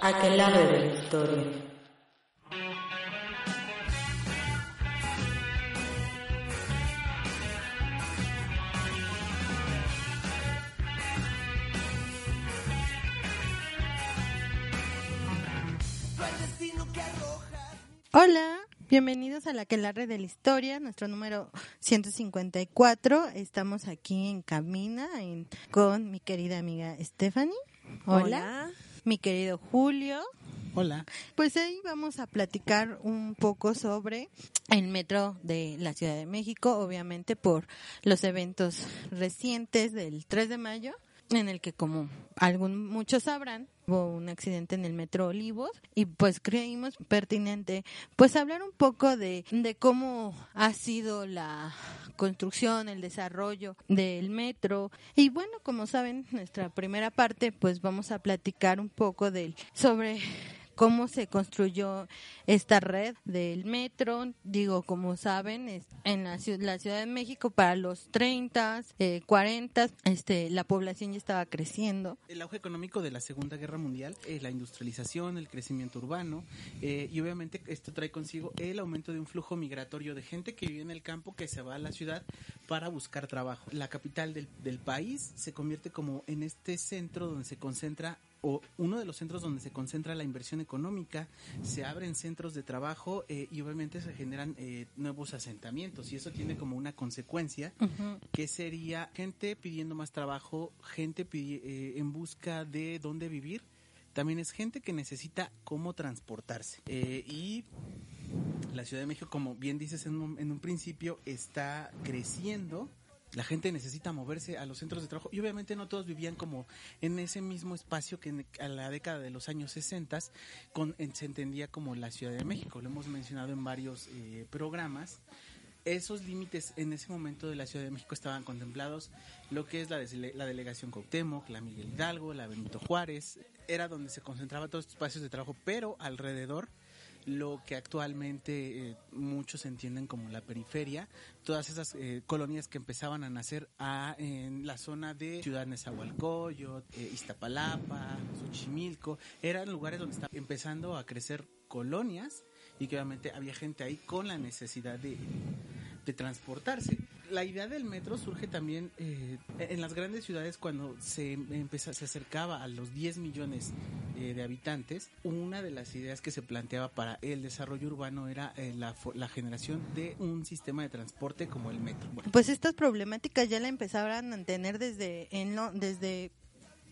Aquelarre de la historia. Hola, bienvenidos a la Aquelarre de la Historia, nuestro número 154. Estamos aquí en Camina en- con mi querida amiga Stephanie. Hola. Mi querido Julio. Hola. Pues ahí vamos a platicar un poco sobre el metro de la Ciudad de México, obviamente por los eventos recientes del 3 de mayo, en el que como algún muchos sabrán, hubo un accidente en el metro Olivos y pues creímos pertinente pues hablar un poco de, de cómo ha sido la construcción, el desarrollo del metro. Y bueno, como saben, nuestra primera parte pues vamos a platicar un poco del sobre cómo se construyó esta red del metro. Digo, como saben, en la, la Ciudad de México para los 30, eh, 40, este, la población ya estaba creciendo. El auge económico de la Segunda Guerra Mundial, eh, la industrialización, el crecimiento urbano eh, y obviamente esto trae consigo el aumento de un flujo migratorio de gente que vive en el campo que se va a la ciudad para buscar trabajo. La capital del, del país se convierte como en este centro donde se concentra o uno de los centros donde se concentra la inversión económica, se abren centros de trabajo eh, y obviamente se generan eh, nuevos asentamientos y eso tiene como una consecuencia que sería gente pidiendo más trabajo, gente eh, en busca de dónde vivir, también es gente que necesita cómo transportarse. Eh, y la Ciudad de México, como bien dices en un, en un principio, está creciendo. La gente necesita moverse a los centros de trabajo. Y obviamente no todos vivían como en ese mismo espacio que en, a la década de los años 60 con, en- se entendía como la Ciudad de México. Lo hemos mencionado en varios eh, programas. Esos límites en ese momento de la Ciudad de México estaban contemplados. Lo que es la, la delegación Cuauhtémoc, la Miguel Hidalgo, la Benito Juárez, era donde se concentraba todos estos espacios de trabajo, pero alrededor lo que actualmente eh, muchos entienden como la periferia, todas esas eh, colonias que empezaban a nacer a- en la zona de Ciudad Nezahualcóyotl, eh, Iztapalapa, Xochimilco, eran lugares donde estaban empezando a crecer colonias y que obviamente había gente ahí con la necesidad de, de transportarse. La idea del metro surge también eh, en las grandes ciudades cuando se empezó, se acercaba a los 10 millones eh, de habitantes. Una de las ideas que se planteaba para el desarrollo urbano era eh, la, generación de un sistema de transporte como el metro. Bueno, Pues estas problemáticas ya la empezaban a tener desde, en, Lo- desde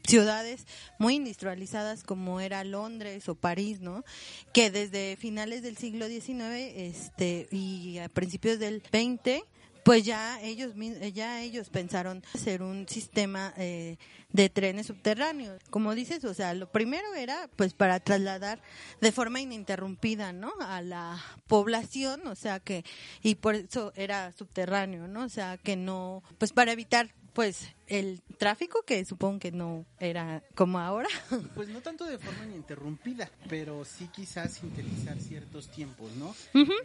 ciudades muy industrializadas como era Londres o París, ¿no? Que desde finales del siglo XIX este, y a principios del XX pues ya ellos ya ellos pensaron hacer un sistema eh, de trenes subterráneos. Como dices o sea lo primero era pues para trasladar de forma ininterrumpida no a la población o sea que y por eso era subterráneo no o sea que no pues para evitar pues el tráfico que supongo que no era como ahora pues no tanto de forma ininterrumpida, pero sí quizás sintetizar ciertos tiempos, ¿no?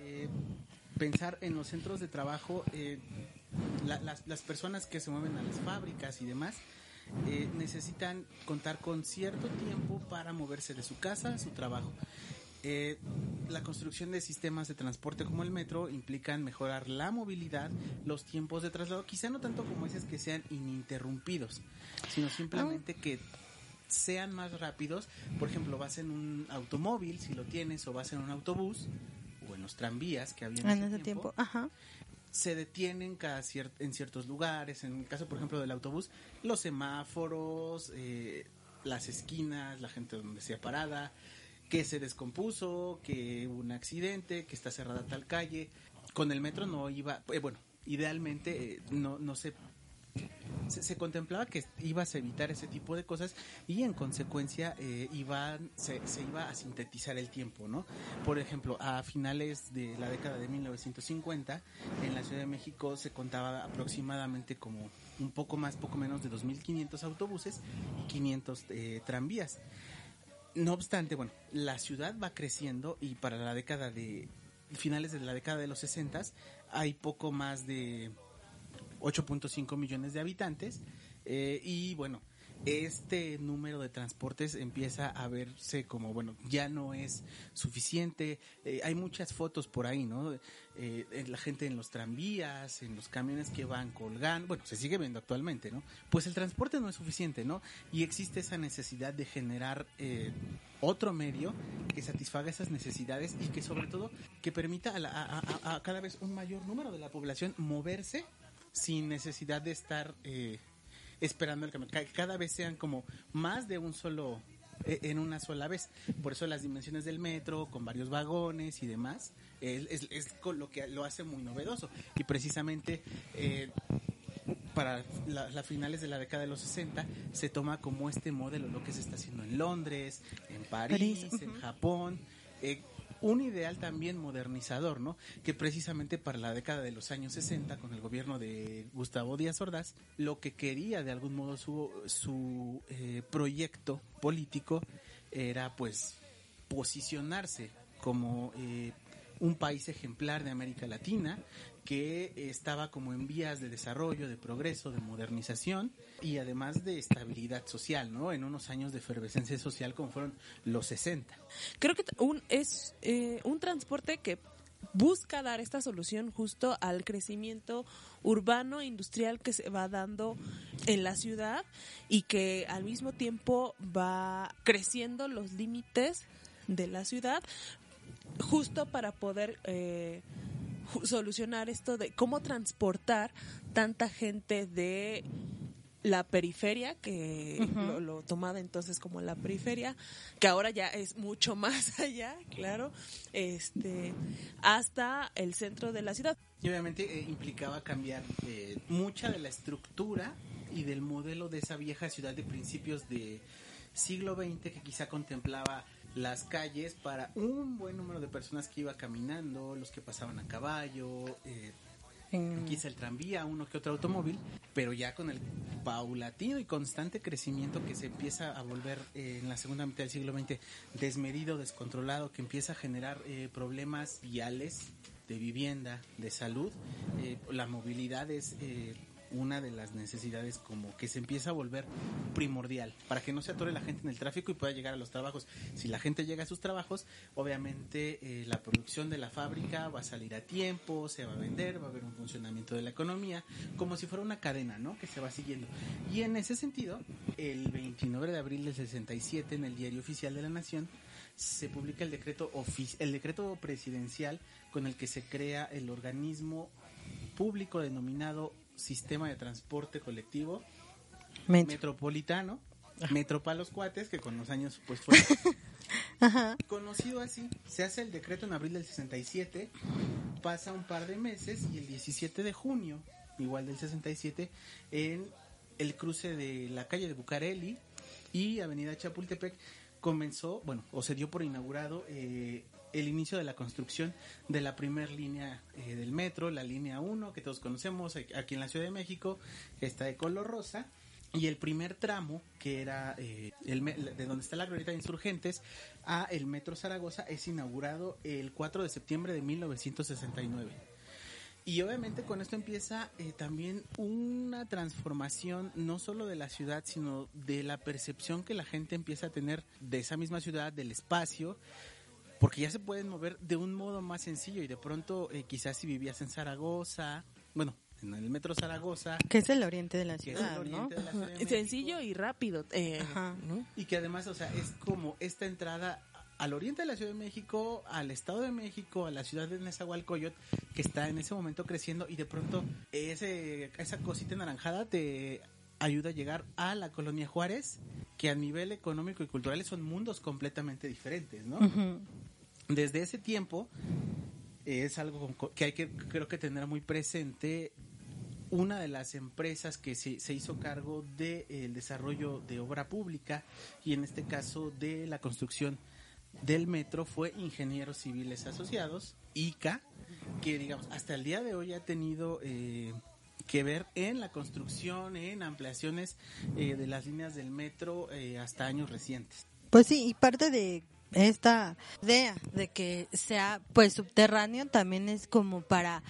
Eh, pensar en los centros de trabajo, eh, la- las, las personas que se mueven a las fábricas y demás, eh, necesitan contar con cierto tiempo para moverse de su casa a su trabajo. Eh, la construcción de sistemas de transporte como el metro implican mejorar la movilidad, los tiempos de traslado, quizá no tanto como dices que sean ininterrumpidos, sino simplemente que sean más rápidos. Por ejemplo, vas en un automóvil, si lo tienes, o vas en un autobús, o en los tranvías que había en, en ese ese tiempo tiempo, ajá se detienen cada cier- en ciertos lugares. En el caso, por ejemplo, del autobús, los semáforos, eh, las esquinas, la gente donde sea parada, que se descompuso, que hubo un accidente, que está cerrada tal calle. Con el metro no iba, eh, bueno, idealmente eh, no, no se se, se contemplaba que ibas a evitar ese tipo de cosas y en consecuencia eh, iban, se, se iba a sintetizar el tiempo, ¿no? Por ejemplo, a finales de la década de 1950, en la Ciudad de México se contaba aproximadamente como un poco más, poco menos de 2.500 autobuses y 500 eh, tranvías. No obstante, bueno, la ciudad va creciendo y para la década de finales de la década de los 60 hay poco más de 8.5 millones de habitantes eh, y bueno, este número de transportes empieza a verse como, bueno, ya no es suficiente. Eh, hay muchas fotos por ahí, ¿no? Eh, la gente en los tranvías, en los camiones que van colgando, bueno, se sigue viendo actualmente, ¿no? Pues el transporte no es suficiente, ¿no? Y existe esa necesidad de generar eh, otro medio que satisfaga esas necesidades y que sobre todo que permita a, a cada vez un mayor número de la población moverse sin necesidad de estar eh, esperando el camión. Cada vez sean como más de un solo, e, en una sola vez. Por eso las dimensiones del metro, con varios vagones y demás, es, es, lo que lo hace muy novedoso. Y precisamente eh, para las finales de la década de los 60 se toma como este modelo lo que se está haciendo en Londres, en París, en Japón. Eh, un ideal también modernizador, ¿no? Que precisamente para la década de los años 60, con el gobierno de Gustavo Díaz Ordaz, lo que quería de algún modo su, su eh, proyecto político era pues posicionarse como eh, un país ejemplar de América Latina que estaba como en vías de desarrollo, de progreso, de modernización y además de estabilidad social, ¿no? En unos años de efervescencia social como fueron los 60. Creo que un, es eh, un transporte que busca dar esta solución justo al crecimiento urbano industrial que se va dando en la ciudad y que al mismo tiempo va creciendo los límites de la ciudad justo para poder eh, solucionar esto de cómo transportar tanta gente de la periferia, que lo, tomaba entonces como la periferia, que ahora ya es mucho más allá, claro, este, hasta el centro de la ciudad. Y obviamente eh, implicaba cambiar eh, mucha de la estructura y del modelo de esa vieja ciudad de principios de siglo XX que quizá contemplaba las calles para un buen número de personas que iba caminando, los que pasaban a caballo, eh, quizá el tranvía, uno que otro automóvil, pero ya con el paulatino y constante crecimiento que se empieza a volver eh, en la segunda mitad del siglo XX desmedido, descontrolado, que empieza a generar eh, problemas viales de vivienda, de salud, eh, la movilidad es una de las necesidades como que se empieza a volver primordial para que no se atore la gente en el tráfico y pueda llegar a los trabajos. Si la gente llega a sus trabajos, obviamente eh, la producción de la fábrica va a salir a tiempo, se va a vender, va a haber un funcionamiento de la economía, como si fuera una cadena, ¿no? Que se va siguiendo. Y en ese sentido, el 29 de abril del 67 en el Diario Oficial de la Nación se publica el decreto el decreto presidencial con el que se crea el organismo público denominado sistema de transporte colectivo metropolitano, Metro para los cuates, que con los años pues fue conocido así. Se hace el decreto en abril del 67, pasa un par de meses y el 17 de junio, igual del 67, en el cruce de la calle de Bucareli y Avenida Chapultepec comenzó, bueno, o se dio por inaugurado eh, el inicio de la construcción de la primera línea eh, del metro, la línea 1 que todos conocemos aquí en la Ciudad de México, está de color rosa. Y el primer tramo, que era eh, de donde está la glorieta de insurgentes, a el Metro Zaragoza, es inaugurado el 4 de septiembre de 1969. Y obviamente con esto empieza eh, también una transformación no solo de la ciudad, sino de la percepción que la gente empieza a tener de esa misma ciudad, del espacio, porque ya se pueden mover de un modo más sencillo y de pronto eh, quizás si vivías en Zaragoza, bueno, en el metro Zaragoza. Que es el oriente de la ciudad, ¿no? Sencillo y rápido. Eh, Y que además, o sea, es como esta entrada al oriente de la Ciudad de México, al Estado de México, a la ciudad de Nezahualcóyotl, que está en ese momento creciendo y de pronto ese, esa cosita naranjada te ayuda a llegar a la colonia Juárez, que a nivel económico y cultural son mundos completamente diferentes, ¿no? Desde ese tiempo es algo que hay que creo que tener muy presente una de las empresas que se, se hizo cargo del desarrollo de obra pública y en este caso de la construcción del metro fue Ingenieros Civiles Asociados, ICA, que digamos hasta el día de hoy ha tenido eh, que ver en la construcción, en ampliaciones eh, de las líneas del metro eh, hasta años recientes. Pues sí, y parte de esta idea de que sea pues subterráneo también es como para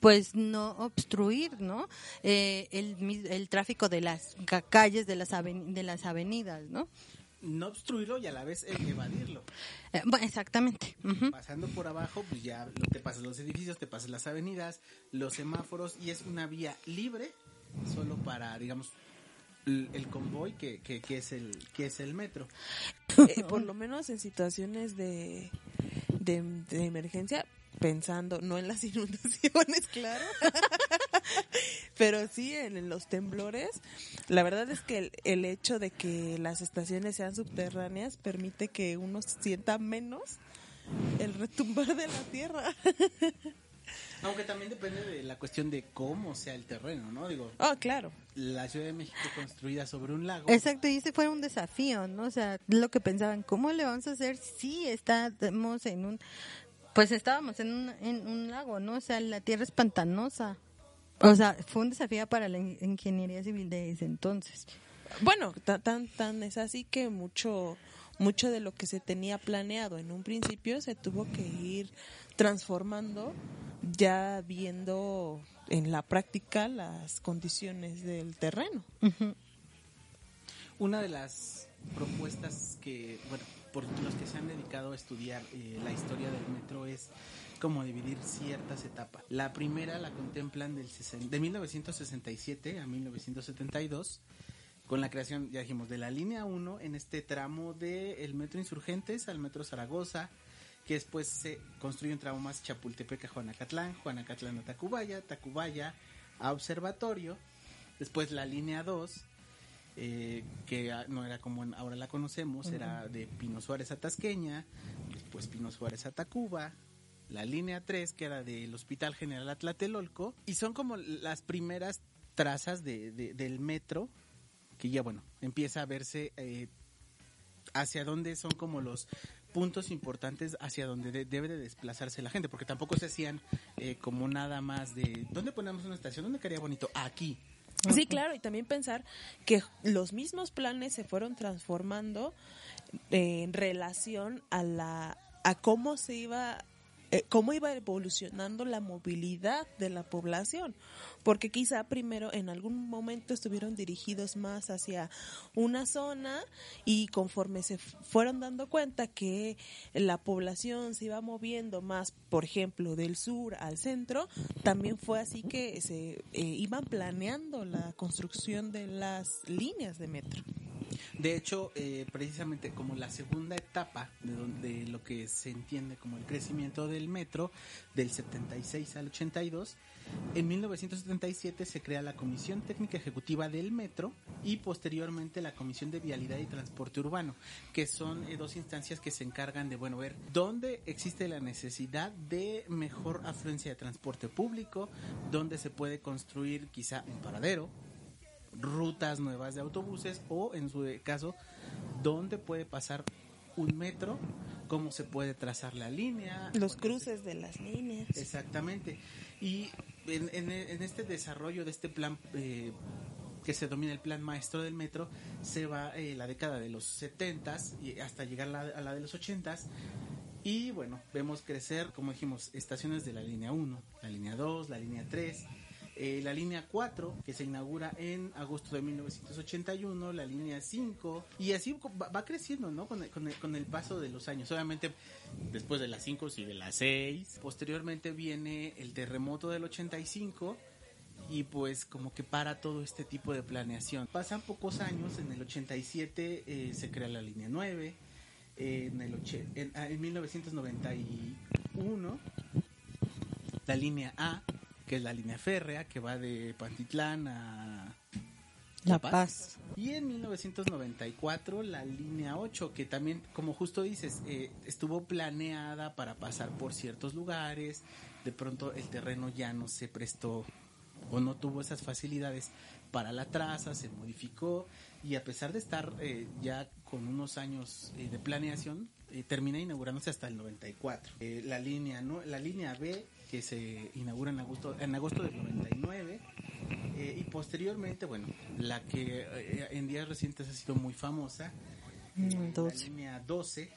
pues no obstruir, ¿no? Eh, el, el tráfico de las ca- calles, de las, aven- de las avenidas, ¿no? No obstruirlo y a la vez evadirlo. Eh, bueno, exactamente. Pasando por abajo, pues ya te pasas los edificios, te pasas las avenidas, los semáforos y es una vía libre solo para, digamos, el, el convoy que, que, que es el que es el metro. Eh, por lo menos en situaciones de, de, de emergencia, pensando no en las inundaciones, claro, pero sí en, en los temblores. La verdad es que el, el hecho de que las estaciones sean subterráneas permite que uno sienta menos el retumbar de la tierra. Aunque también depende de la cuestión de cómo sea el terreno, ¿no? Digo, Oh, claro. la Ciudad de México construida sobre un lago. Exacto, y ese fue un desafío, ¿no? O sea, lo que pensaban, ¿cómo le vamos a hacer si estamos en un, pues estábamos en un, en un lago, ¿no? O sea, la tierra es pantanosa. O sea, fue un desafío para la in- ingeniería civil de ese entonces. Bueno, ta- tan tan es así que mucho mucho de lo que se tenía planeado en un principio se tuvo que ir transformando ya viendo en la práctica las condiciones del terreno. Una de las propuestas que, bueno, por los que se han dedicado a estudiar eh, la historia del metro es como dividir ciertas etapas. La primera la contemplan del sesen- de 1967 a 1972 con la creación, ya dijimos, de la línea 1 en este tramo del el metro Insurgentes al metro Zaragoza, que después se construye un tramo más Chapultepec a Juanacatlán, Juanacatlán a Tacubaya, Tacubaya a Observatorio, después la línea 2, eh, que no era como ahora la conocemos, era de Pino Suárez a Tasqueña, después Pino Suárez a Tacuba, la línea 3, que era del Hospital General Atlatelolco, y son como las primeras trazas de, de- del metro, que ya bueno, empieza a verse eh, hacia dónde son como los puntos importantes hacia donde de- debe de desplazarse la gente, porque tampoco se hacían eh, como nada más de, ¿dónde ponemos una estación? ¿Dónde quedaría bonito? Aquí. Sí, claro, y también pensar que los mismos planes se fueron transformando eh, en relación a la a cómo se iba eh, cómo iba evolucionando la movilidad de la población, porque quizá primero en algún momento estuvieron dirigidos más hacia una zona y conforme se fueron dando cuenta que la población se iba moviendo más, por ejemplo, del sur al centro, también fue así que se eh, iban planeando la construcción de las líneas de metro. De hecho, eh, precisamente como la segunda etapa de, donde lo que se entiende como el crecimiento del metro, del 76 al 82, en 1977 se crea la Comisión Técnica Ejecutiva del Metro y posteriormente la Comisión de Vialidad y Transporte Urbano, que son eh, dos instancias que se encargan de, bueno, ver dónde existe la necesidad de mejor afluencia de transporte público, dónde se puede construir quizá un paradero, rutas nuevas de autobuses o en su caso dónde puede pasar un metro, cómo se puede trazar la línea. Los cruces de las líneas. Exactamente. Y en, en- en este desarrollo de este plan eh, que se domina el plan maestro del metro, se va eh, la década de los 70 y hasta llegar a la, a la de los 80 y bueno, vemos crecer, como dijimos, estaciones de la línea 1, la línea 2, la línea 3, eh, la línea 4, que se inaugura en agosto de 1981, la línea 5, y así va, va creciendo, ¿no? Con el, con, el, con el paso de los años. Obviamente, después de las 5 sigue la 6. Posteriormente viene el terremoto del 85 y pues como que para todo este tipo de planeación. Pasan pocos años, en el 87 eh, se crea la línea 9, eh, en, el oche- en, ah, en 1991 la línea A, que es la línea férrea, que va de Pantitlán a La Paz. Y en 1994 la línea 8, que también, como justo dices, eh, estuvo planeada para pasar por ciertos lugares, de pronto el terreno ya no se prestó o no tuvo esas facilidades para la traza, se modificó y a pesar de estar eh, ya con unos años eh, de planeación, eh, termina inaugurándose hasta el 94. Eh, la línea no, la línea B que se inaugura en agosto en agosto del 99 eh, y posteriormente, bueno, la que eh, en días recientes ha sido muy famosa, Mm, eh, la 12. línea 12,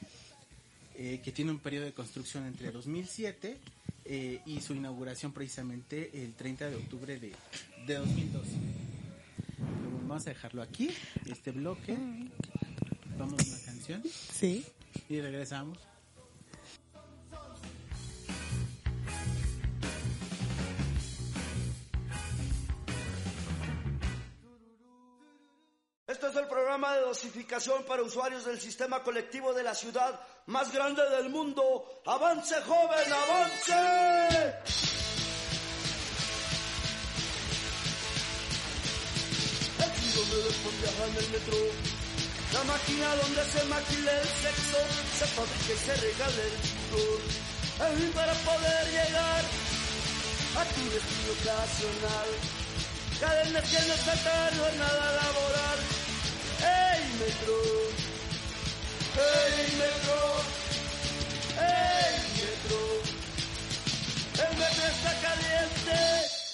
eh, que tiene un periodo de construcción entre 2007 eh, y su inauguración precisamente el 30 de octubre de, de 2012. Vamos a dejarlo aquí, este bloque. Vamos a una canción Sí. y regresamos. Este es el programa de dosificación para usuarios del sistema colectivo de la ciudad más grande del mundo. ¡Avance, joven, avance! Del por viajar en el metro. La máquina donde se maquila el sexo, se fabrica y se regala el sudor. El fin para poder llegar a tu destino ocasional. Cadenas que no no es nada laboral. ¡Ey, metro! ¡Ey, metro! ¡Ey, metro! El metro está caliente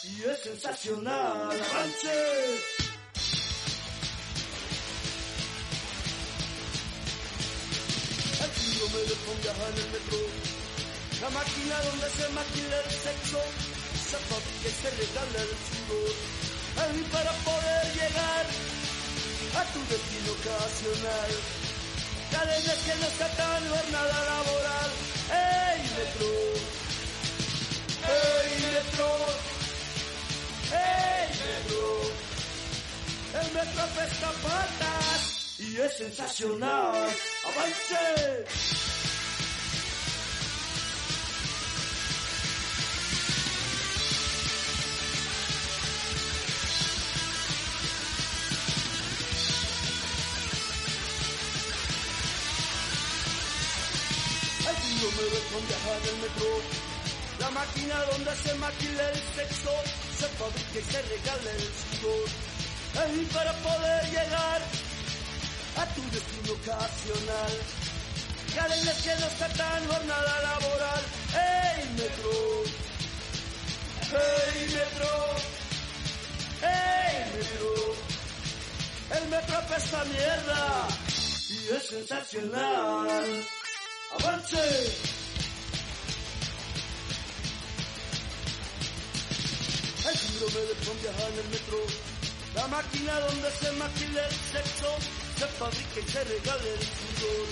y es sensacional. ¡Avance! El síndrome de viajar en el metro. La máquina donde se maquila el sexo, se fabrica y se regala el sudor. El fin para poder llegar a tu destino ocasional. Cadenas que no tratan jornada laboral. ¡Ey, metro! ¡Ey, metro! ¡Ey, metro! El metro apesta patas y es sensacional. ¡Avance! Síndrome de con viajar en el metro. La máquina donde se maquila el sexo, se fabrica y se regala el sudor. Fin para poder llegar a tu destino ocasional. Cadenas que no tratan jornada laboral. ¡Ey, metro! ¡Ey, metro! ¡Ey, metro! El metro apesta mierda y es sensacional. ¡Avance! El síndrome de con viajar en el metro. La máquina donde se maquila el sexo, se fabrica y se regala el sudor.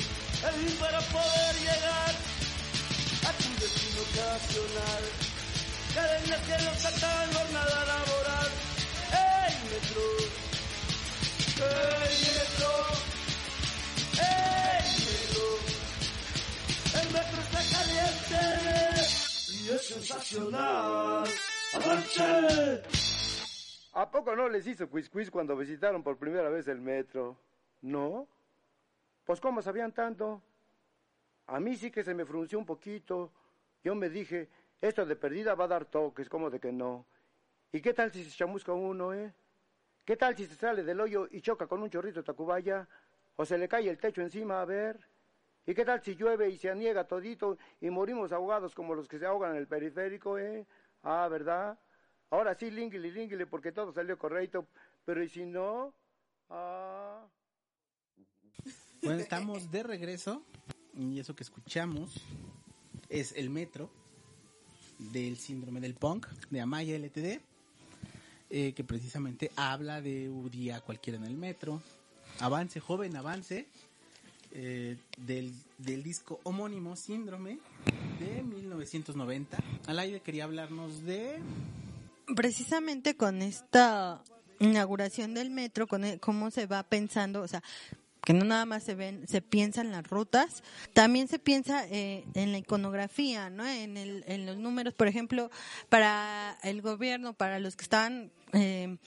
El para poder llegar a tu destino ocasional. Cadenas que no tratan jornada ¿A poco no les hizo quiz quiz cuando visitaron por primera vez el metro? ¿No? Pues ¿cómo sabían tanto? A mí sí que se me frunció un poquito. Yo me dije, esto de perdida va a dar toques, ¿cómo de que no? ¿Y qué tal si se chamusca uno, eh? ¿Qué tal si se sale del hoyo y choca con un chorrito de tacubaya? ¿O se le cae el techo encima, a ver? ¿Y qué tal si llueve y se aniega todito y morimos ahogados como los que se ahogan en el periférico, eh? Ah, ¿verdad? Ahora sí, línguile, línguile, porque todo salió correcto. Pero ¿y si no? Ah... Bueno, estamos de regreso y eso que escuchamos es el metro del síndrome del punk de Amaya LTD, eh, que precisamente habla de un día cualquiera en el metro. Avance, joven, avance, eh, del, del disco homónimo Síndrome de 1990. Al aire quería hablarnos de... precisamente con esta inauguración del metro, con el- cómo se va pensando, o sea, que no nada más se ven, se piensa en las rutas, también se piensa eh, en la iconografía, ¿no? En, el, en los números, por ejemplo, para el gobierno, para los que estaban eh,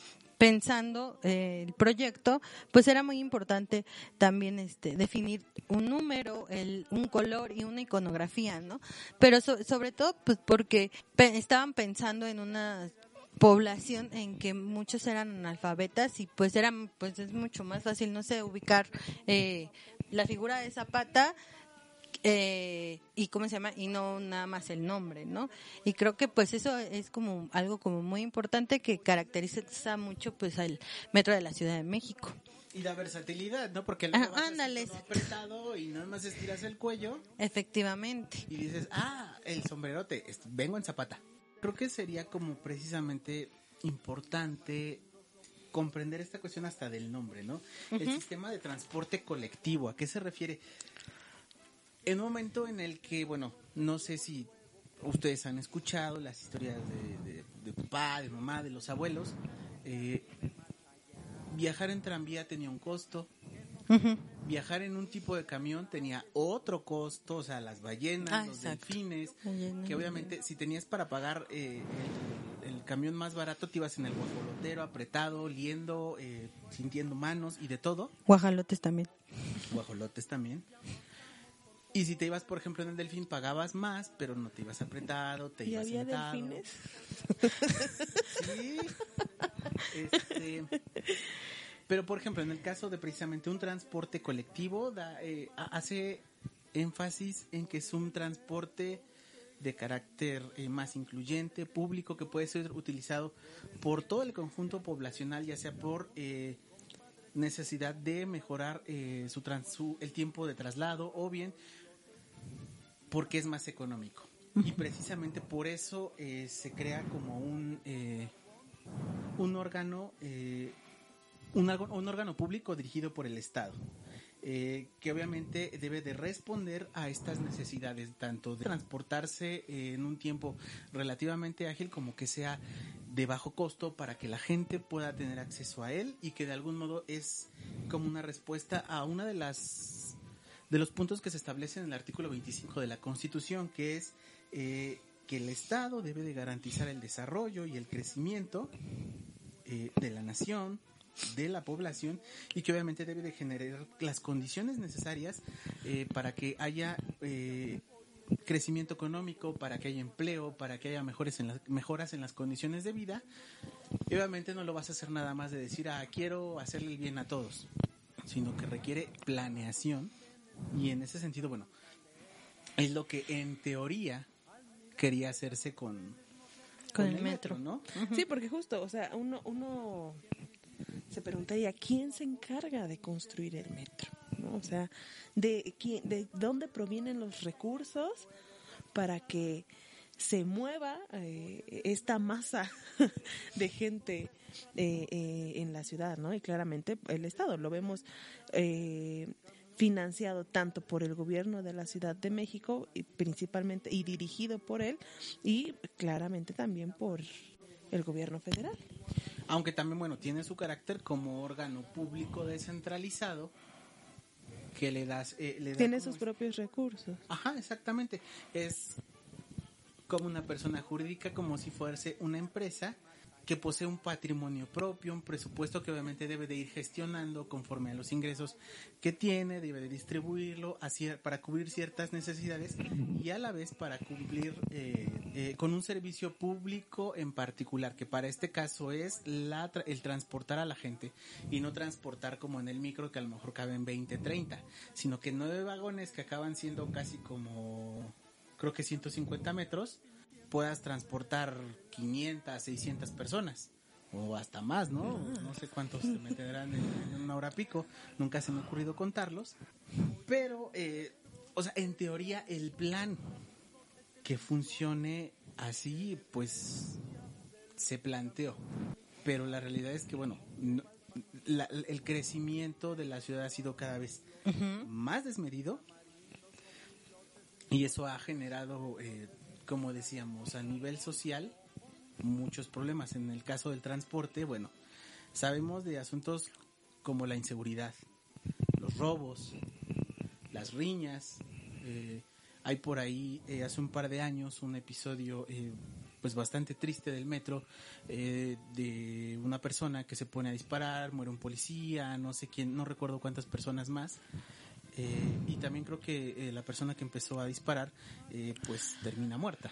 pensando eh, el proyecto, pues era muy importante también este definir un número, el, un color y una iconografía, ¿no? Pero so- sobre todo, pues porque estaban pensando en una población en que muchos eran analfabetas y pues eran pues es mucho más fácil no sé ubicar eh, la figura de Zapata eh, y cómo se llama y no nada más el nombre no y creo que pues eso es como algo como muy importante que caracteriza mucho pues al metro de la Ciudad de México Y la versatilidad, ¿no? Porque Ah, luego vas así ándale. todo apretado y nada más estiras el cuello Efectivamente. y dices, ah, el sombrerote, vengo en zapata. Creo que sería como precisamente importante comprender esta cuestión hasta del nombre, ¿no? El sistema de transporte colectivo, ¿a qué se refiere? En un momento en el que, bueno, no sé si ustedes han escuchado las historias de, de- de papá, de mamá, de los abuelos, eh, viajar en tranvía tenía un costo, viajar en un tipo de camión tenía otro costo, o sea, las ballenas, Ah, los exacto. delfines, que obviamente si tenías para pagar eh, el, el camión más barato te ibas en el guajolotero, apretado, oliendo, eh, sintiendo manos y de todo, Guajalotes también. guajolotes también. Y si te ibas, por ejemplo, en el delfín, pagabas más, pero no te ibas apretado, te ¿Y ibas había sentado. delfines? Sí. Este, pero, por ejemplo, en el caso de precisamente un transporte colectivo, da, eh, ha- hace énfasis en que es un transporte de carácter eh, más incluyente, público, que puede ser utilizado por todo el conjunto poblacional, ya sea por eh, necesidad de mejorar eh, su, trans- su- el tiempo de traslado o bien porque es más económico. Y precisamente por eso eh, se crea como un, eh, un órgano, eh, un, órgano público dirigido por el Estado, que obviamente debe de responder a estas necesidades, tanto de transportarse en un tiempo relativamente ágil como que sea de bajo costo para que la gente pueda tener acceso a él y que de algún modo es como una respuesta a una de las de los puntos que se establecen en el artículo 25 de la Constitución, que es eh, que el Estado debe de garantizar el desarrollo y el crecimiento eh, de la nación, de la población, y que obviamente debe de generar las condiciones necesarias eh, para que haya crecimiento económico, para que haya empleo, para que haya mejores en las, mejoras en las condiciones de vida. Y obviamente no lo vas a hacer nada más de decir, ah, quiero hacerle el bien a todos, sino que requiere planeación y en ese sentido, bueno, es lo que en teoría quería hacerse con, Con el metro. ¿no? Sí, porque justo, o sea, uno, uno se preguntaría, ¿quién se encarga de construir el metro? ¿No? O sea, ¿de, quién, ¿de dónde provienen los recursos para que se mueva eh, esta masa de gente eh, eh, en la ciudad, ¿no? Y claramente el Estado, lo vemos eh, financiado tanto por el gobierno de la Ciudad de México y principalmente y dirigido por él y claramente también por el gobierno federal. Aunque también, bueno, tiene su carácter como órgano público descentralizado que le das... eh, le da Tiene sus propios recursos. Ajá, exactamente. Es como una persona jurídica, como si fuese una empresa que posee un patrimonio propio, un presupuesto que obviamente debe de ir gestionando conforme a los ingresos que tiene, debe de distribuirlo para cubrir ciertas necesidades y a la vez para cumplir eh, eh, con un servicio público en particular, que para este caso es la, el transportar a la gente y no transportar como en el micro que a lo mejor caben 20, 30, sino que nueve vagones que acaban siendo casi como creo que 150 metros, puedas transportar 500, 600 personas. O hasta más, ¿no? No sé cuántos se meterán en, en una hora pico. Nunca se me ha ocurrido contarlos. Pero, eh, o sea, en teoría el plan que funcione así, pues se planteó. Pero la realidad es que, bueno, no- la- el crecimiento de la ciudad ha sido cada vez más desmedido y eso ha generado, eh, como decíamos, a nivel social muchos problemas. En el caso del transporte, bueno, sabemos de asuntos como la inseguridad, los robos, las riñas. eh, hay por ahí, eh, hace un par de años, un episodio eh, pues bastante triste del metro eh, de una persona que se pone a disparar, muere un policía, no sé quién, no recuerdo cuántas personas más. Eh, y también creo que eh, la persona que empezó a disparar eh, pues termina muerta.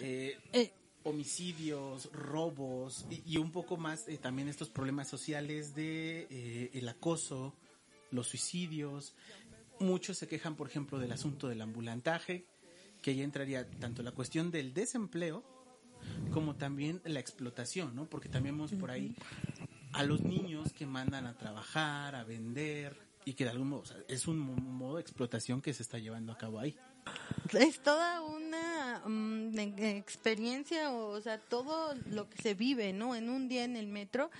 Eh, Eh, homicidios, robos y, y un poco más también estos problemas sociales de el acoso, los suicidios. Muchos se quejan, por ejemplo, del asunto del ambulantaje, que ahí entraría tanto la cuestión del desempleo como también la explotación, ¿no? Porque también vemos por ahí a los niños que mandan a trabajar, a vender y que de algún modo es un mo- modo de explotación que se está llevando a cabo ahí. Es toda una e- experiencia, o sea, todo lo que se vive, ¿no? En un día en el metro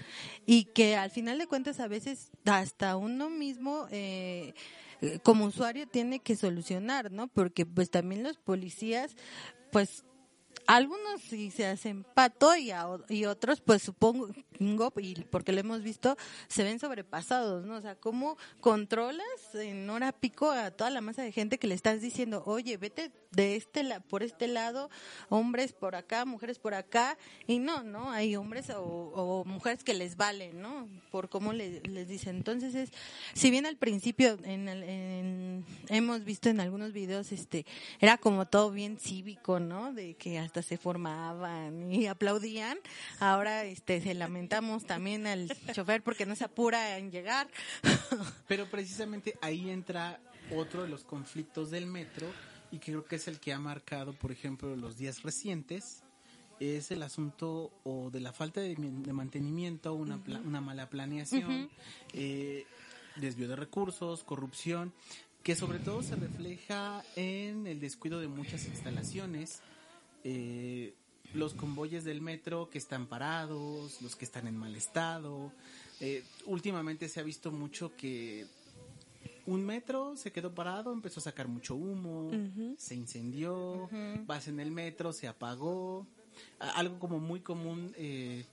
y que al final de cuentas a veces hasta uno mismo eh, como usuario tiene que solucionar, ¿no? Porque pues también los policías, pues algunos sí se hacen pato y, a y otros pues supongo y porque lo hemos visto se ven sobrepasados no o sea cómo controlas en hora pico a toda la masa de gente que le estás diciendo oye vete de este la por este lado hombres por acá mujeres por acá y no no hay hombres o, o mujeres que les valen no por cómo le- les dicen. Entonces es si bien al principio en, en- hemos visto en algunos videos este era como todo bien cívico no de que hasta se formaban y aplaudían. Ahora este se lamentamos también al chofer porque no se apura en llegar. Pero precisamente ahí entra otro de los conflictos del metro y que creo que es el que ha marcado, por ejemplo, los días recientes, es el asunto o de la falta de, de mantenimiento, una, pla- una mala planeación, eh, desvío de recursos, corrupción, que sobre todo se refleja en el descuido de muchas instalaciones, eh, los convoyes del metro que están parados, los que están en mal estado. Eh, últimamente se ha visto mucho que un metro se quedó parado, empezó a sacar mucho humo, se incendió, vas en el metro, se apagó. Algo como muy común eh,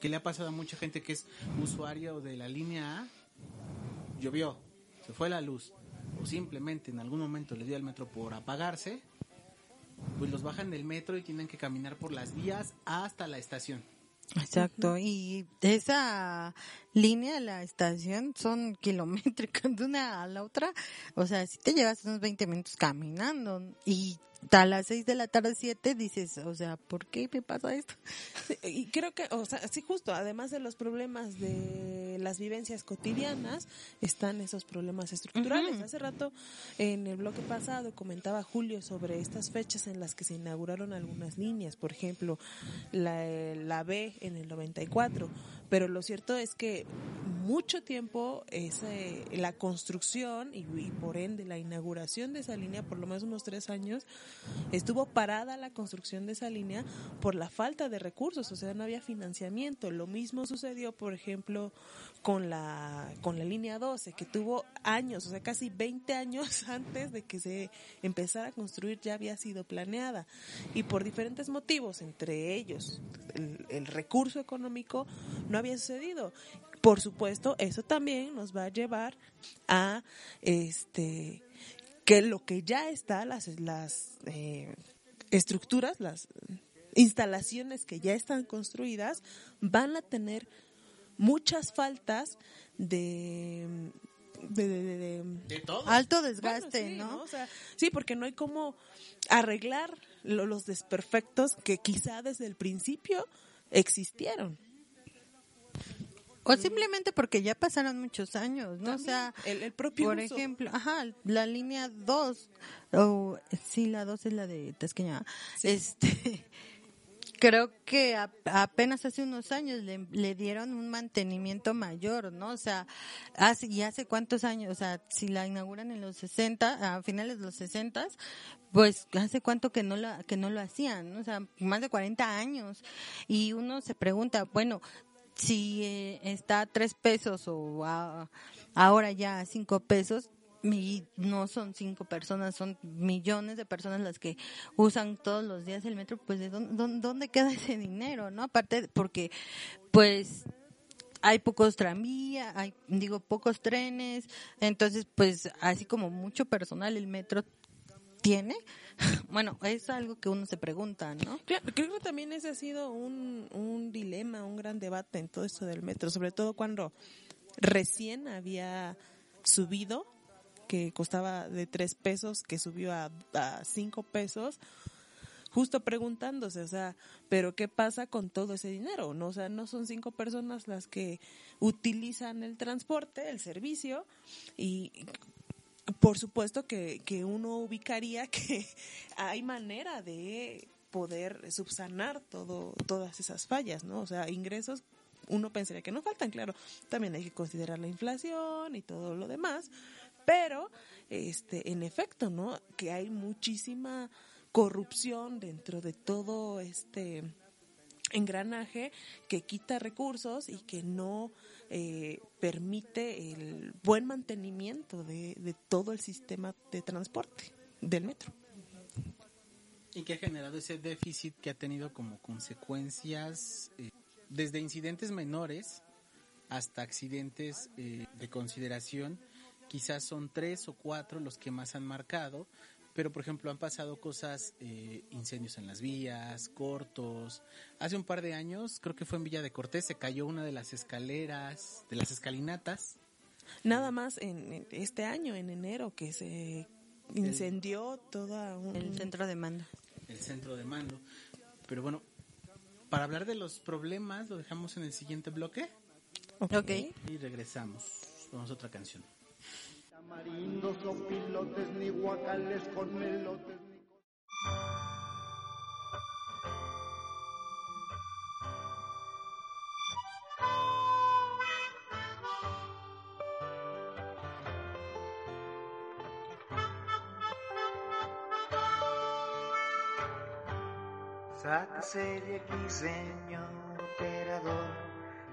que le ha pasado a mucha gente que es usuario de la línea A, llovió, se fue la luz, o simplemente en algún momento le dio al metro por apagarse, pues los bajan del metro y tienen que caminar por las vías hasta la estación. Exacto, y esa línea de la estación son kilométricas de una a la otra, o sea, si te llevas unos 20 minutos caminando y a las 6 de la tarde, 7, dices, o sea, ¿por qué me pasa esto? Sí, Y creo que, o sea, sí, justo, además de los problemas de las vivencias cotidianas, están esos problemas estructurales. Hace rato, en el bloque pasado, comentaba Julio sobre estas fechas en las que se inauguraron algunas líneas, por ejemplo, la, la B en el 94. Pero lo cierto es que mucho tiempo ese, la construcción y, y por ende la inauguración de esa línea, por lo menos unos tres años, estuvo parada la construcción de esa línea por la falta de recursos, o sea, no había financiamiento. Lo mismo sucedió, por ejemplo, con la con la línea 12, que tuvo años, o sea, casi 20 años antes de que se empezara a construir ya había sido planeada y por diferentes motivos, entre ellos el, el recurso económico no había sucedido. Por supuesto, eso también nos va a llevar a este que lo que ya está, las, las eh, estructuras, las instalaciones que ya están construidas, van a tener muchas faltas de... de, de- de- de- De todo. Alto bueno, desgaste, sí, ¿no? O sea, sí, porque no hay como arreglar lo- los desperfectos que quizá desde el principio existieron. O simplemente porque ya pasaron muchos años, ¿no? O sea, el, el propio por uso. ejemplo, ajá, la línea 2, o sí, la 2 es la de Tasqueña. Este, creo que a- apenas hace unos años le, le dieron un mantenimiento mayor, ¿no? O sea, hace, y hace cuántos años, o sea, si la inauguran en los 60, a finales de los 60, pues hace cuánto que no la, que no lo hacían, ¿no? O sea, más de 40 años. Y uno se pregunta, bueno, si está a tres pesos o ahora ya a cinco pesos, y no son cinco personas, son millones de personas las que usan todos los días el metro, pues ¿de dónde, dónde- dónde queda ese dinero, no? Aparte, porque pues hay pocos tranvías, hay, digo, pocos trenes, entonces pues así como mucho personal el metro tiene, bueno, es algo que uno se pregunta, ¿no? Claro, creo que también ese ha sido un, un dilema, un gran debate en todo esto del metro, sobre todo cuando recién había subido, que costaba de tres pesos, que subió a, a cinco pesos, justo preguntándose, o sea, pero ¿qué pasa con todo ese dinero? No, o sea, no son cinco personas las que utilizan el transporte, el servicio, y por supuesto que, que uno ubicaría que hay manera de poder subsanar todo, todas esas fallas, ¿no? O sea, ingresos uno pensaría que no faltan, claro, también hay que considerar la inflación y todo lo demás, pero este en efecto, ¿no? Que hay muchísima corrupción dentro de todo este engranaje que quita recursos y que no eh, permite el buen mantenimiento de, todo el sistema de transporte del metro. Y que ha generado ese déficit que ha tenido como consecuencias eh, desde incidentes menores hasta accidentes eh, de consideración. Quizás son tres o cuatro los que más han marcado, pero por ejemplo han pasado cosas, eh, incendios en las vías, cortos. Hace un par de años, creo que fue en Villa de Cortés, se cayó una de las escaleras, de las escalinatas. Nada más en, en este año, en enero, que se incendió toda un... El centro de mando. el centro de mando. Pero bueno, para hablar de los problemas lo dejamos en el siguiente bloque Ok. y regresamos. Vamos a otra canción. Tamarindos o pilotes, ni guacales con melotes, de aquí, señor operador,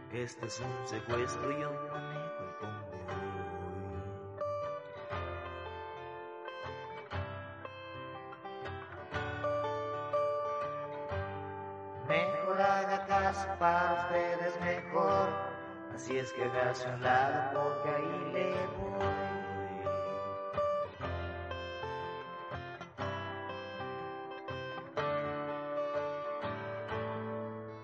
que este es un secuestro y yo así es que un lado porque ahí le voy.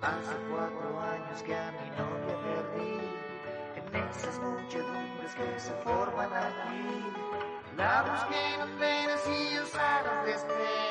Hace cuatro años que a mi novia perdí. En esas muchedumbres que se forman aquí. La busqué en hoteles y en salas de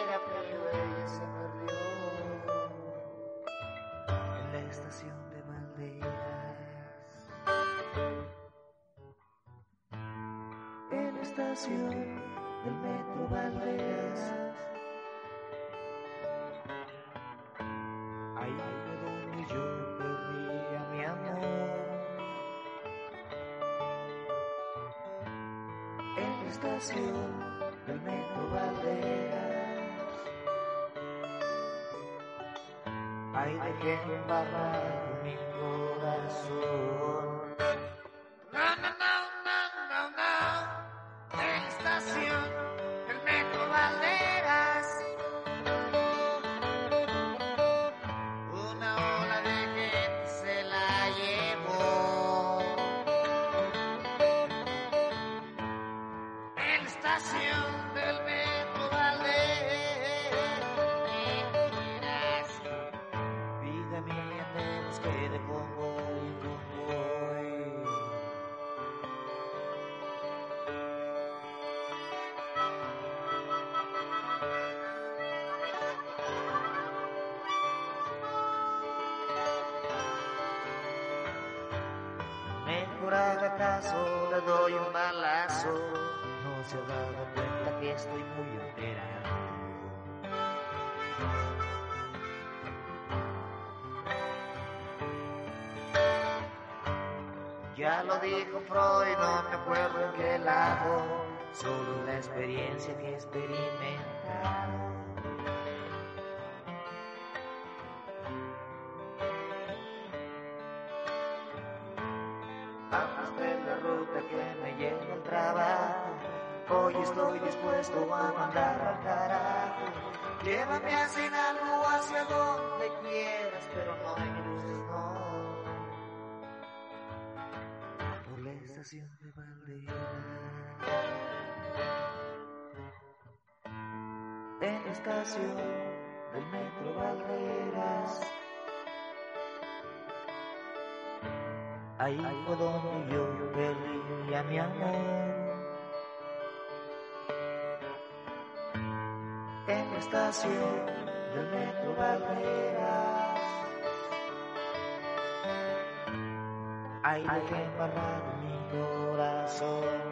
dijo Freud, no me acuerdo en qué lado, solo la experiencia que he experimentado. De la ruta que me lleva al trabajo, hoy estoy dispuesto a mandar al carajo. Llévame hacia algo de. En la estación del metro Valderas. Ahí fue donde yo perdí a mi amor. En la estación del metro Valderas. Dejé embarrado mi corazón.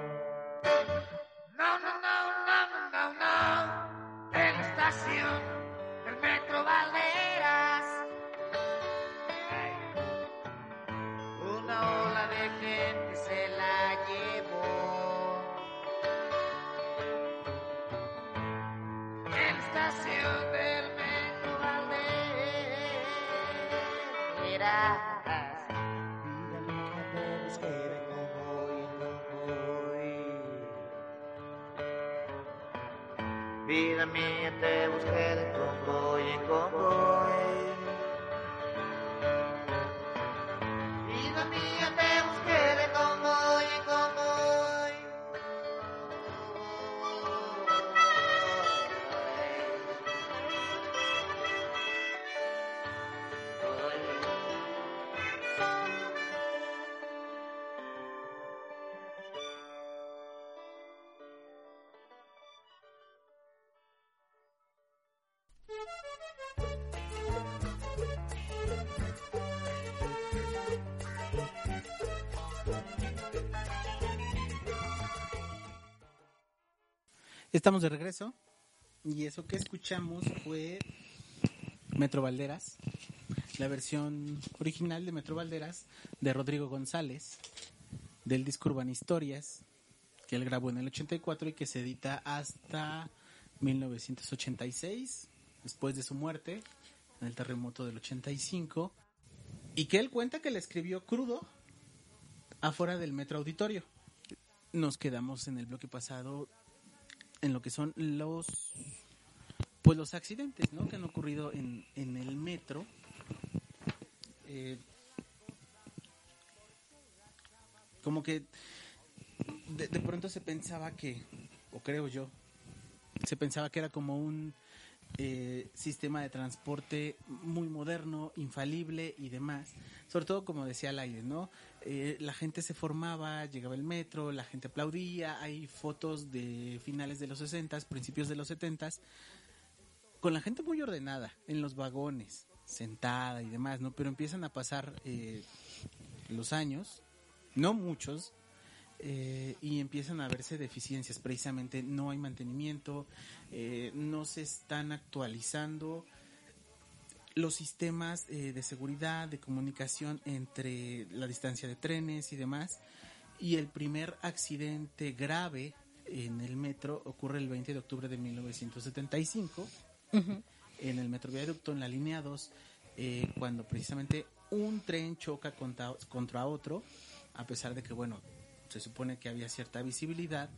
Estamos de regreso y eso que escuchamos fue Metro Valderas, la versión original de Metro Valderas de Rodrigo González del disco Urban Historias que él grabó en el 84 y que se edita hasta 1986 después de su muerte en el terremoto del 85 y que él cuenta que le escribió crudo afuera del Metro Auditorio. Nos quedamos en el bloque pasado en lo que son los pues los accidentes ¿no? que han ocurrido en, en el metro Eh, como que de, de pronto se pensaba que o creo yo se pensaba que era como un eh, sistema de transporte muy moderno, infalible y demás. Sobre todo, como decía al aire, ¿no? Eh, la gente se formaba, llegaba el metro, la gente aplaudía. Hay fotos de finales de los 60, principios de los 70 con la gente muy ordenada en los vagones, sentada y demás, ¿no? Pero empiezan a pasar eh, los años, no muchos, eh, y empiezan a verse deficiencias. Precisamente no hay mantenimiento, eh, no se están actualizando los sistemas eh, de seguridad, de comunicación entre la distancia de trenes y demás. Y el primer accidente grave en el metro ocurre el 20 de octubre de 1975 en el metro viaducto, en la línea 2, eh, cuando precisamente un tren choca contra, contra otro, a pesar de que, bueno, se supone que había cierta visibilidad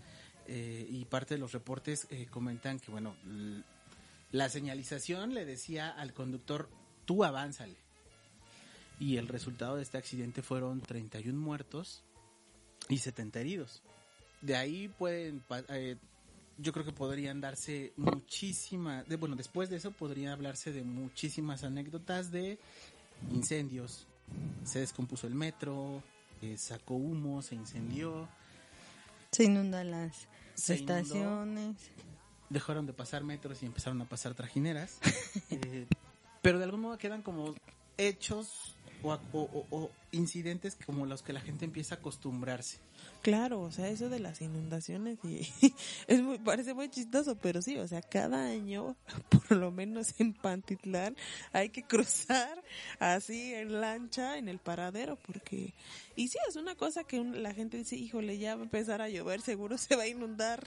eh, y parte de los reportes eh, comentan que, bueno, la señalización le decía al conductor, tú avánzale. Y el resultado de este accidente fueron 31 muertos y 70 heridos. De ahí pueden, eh, yo creo que podrían darse muchísimas, de, bueno, después de eso podría hablarse de muchísimas anécdotas de incendios. Se descompuso el metro, eh, sacó humo, se incendió, Se inundan las Se inundó. estaciones. dejaron de pasar metros y empezaron a pasar trajineras. Eh, pero de algún modo quedan como hechos o, ac- o- o- o incidentes como los que la gente empieza a acostumbrarse. Claro, o sea, eso de las inundaciones y es muy, parece muy chistoso, pero sí, o sea, cada año, por lo menos en Pantitlán, hay que cruzar así en lancha en el paradero, porque, y sí, es una cosa que la gente dice, híjole, ya va a empezar a llover, seguro se va a inundar.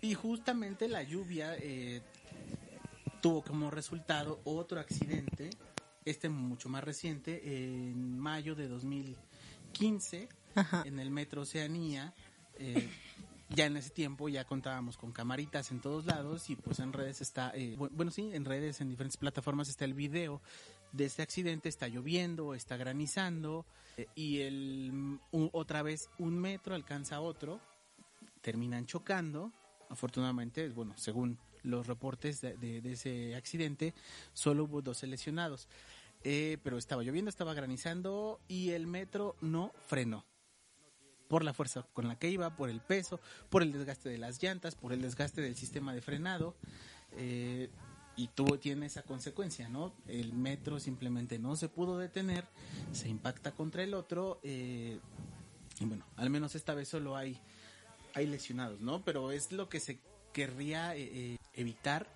Y justamente la lluvia eh, tuvo como resultado otro accidente, este mucho más reciente, en mayo de 2015, Ajá. en el metro Oceanía. eh, ya en ese tiempo ya contábamos con camaritas en todos lados y pues en redes está, eh, bu- bueno sí, en redes, en diferentes plataformas está el video de este accidente, está lloviendo, está granizando eh, y el, mm, u- otra vez un metro alcanza a otro, terminan chocando, afortunadamente, bueno, según los reportes de, de- ese accidente, solo hubo 12 lesionados. Eh, pero estaba lloviendo, estaba granizando y el metro no frenó. Por la fuerza con la que iba, por el peso, por el desgaste de las llantas, por el desgaste del sistema de frenado. eh, y tuvo, tiene esa consecuencia, ¿no? El metro simplemente no se pudo detener, se impacta contra el otro. eh, y bueno, al menos esta vez solo hay, hay lesionados, ¿no? Pero es lo que se querría eh, eh, evitar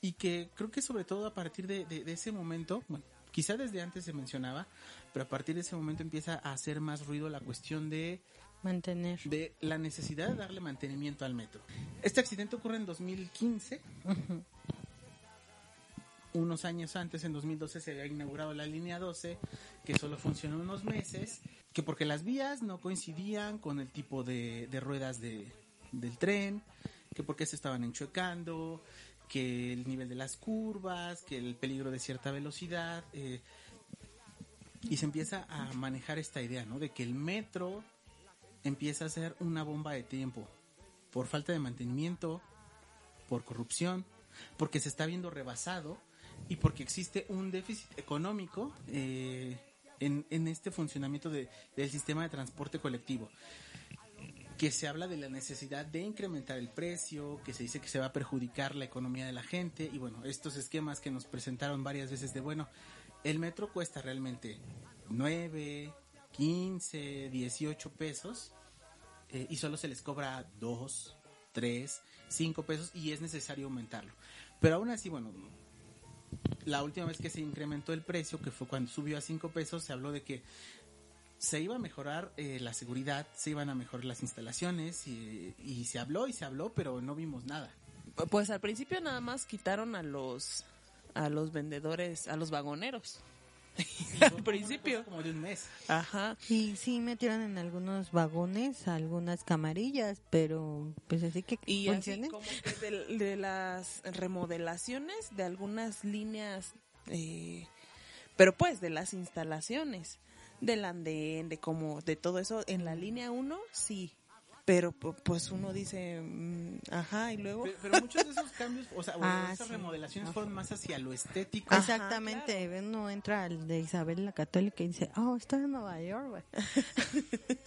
y que creo que sobre todo a partir de, de- de ese momento, bueno, quizá desde antes se mencionaba, pero a partir de ese momento empieza a hacer más ruido la cuestión de, Mantener. de la necesidad de darle mantenimiento al metro. Este accidente ocurre en 2015. unos años antes, en 2012, se había inaugurado la línea 12, que solo funcionó unos meses, que porque las vías no coincidían con el tipo de, de ruedas de, del tren, que porque se estaban enchuecando, que el nivel de las curvas, que el peligro de cierta velocidad, eh, y se empieza a manejar esta idea, ¿no? De que el metro empieza a ser una bomba de tiempo por falta de mantenimiento, por corrupción, porque se está viendo rebasado y porque existe un déficit económico eh, en, este funcionamiento de- del sistema de transporte colectivo que se habla de la necesidad de incrementar el precio, que se dice que se va a perjudicar la economía de la gente y bueno, estos esquemas que nos presentaron varias veces de bueno, el metro cuesta realmente 9, 15, 18 pesos eh, y solo se les cobra 2, 3, 5 pesos y es necesario aumentarlo. Pero aún así, bueno, la última vez que se incrementó el precio, que fue cuando subió a 5 pesos, se habló de que se iba a mejorar eh, la seguridad, se iban a mejorar las instalaciones y, y se habló y se habló, pero no vimos nada. Pues al principio nada más quitaron a los a los vendedores, a los vagoneros. al principio. Como de un mes. Ajá. Y sí metieron en algunos vagones algunas camarillas, pero pues así que Y así como que de, de las remodelaciones de algunas líneas, eh, pero pues de las instalaciones, del andén, de como, de todo eso, en la línea 1 sí, pero pu- pues uno dice, mm, ajá, y luego... Pero, pero muchos de esos cambios, o sea, bueno, Ah, esas sí. remodelaciones fueron más hacia lo estético. Ajá, Exactamente, uno entra al de Isabel la Católica y dice, oh, estoy en Nueva York, güey.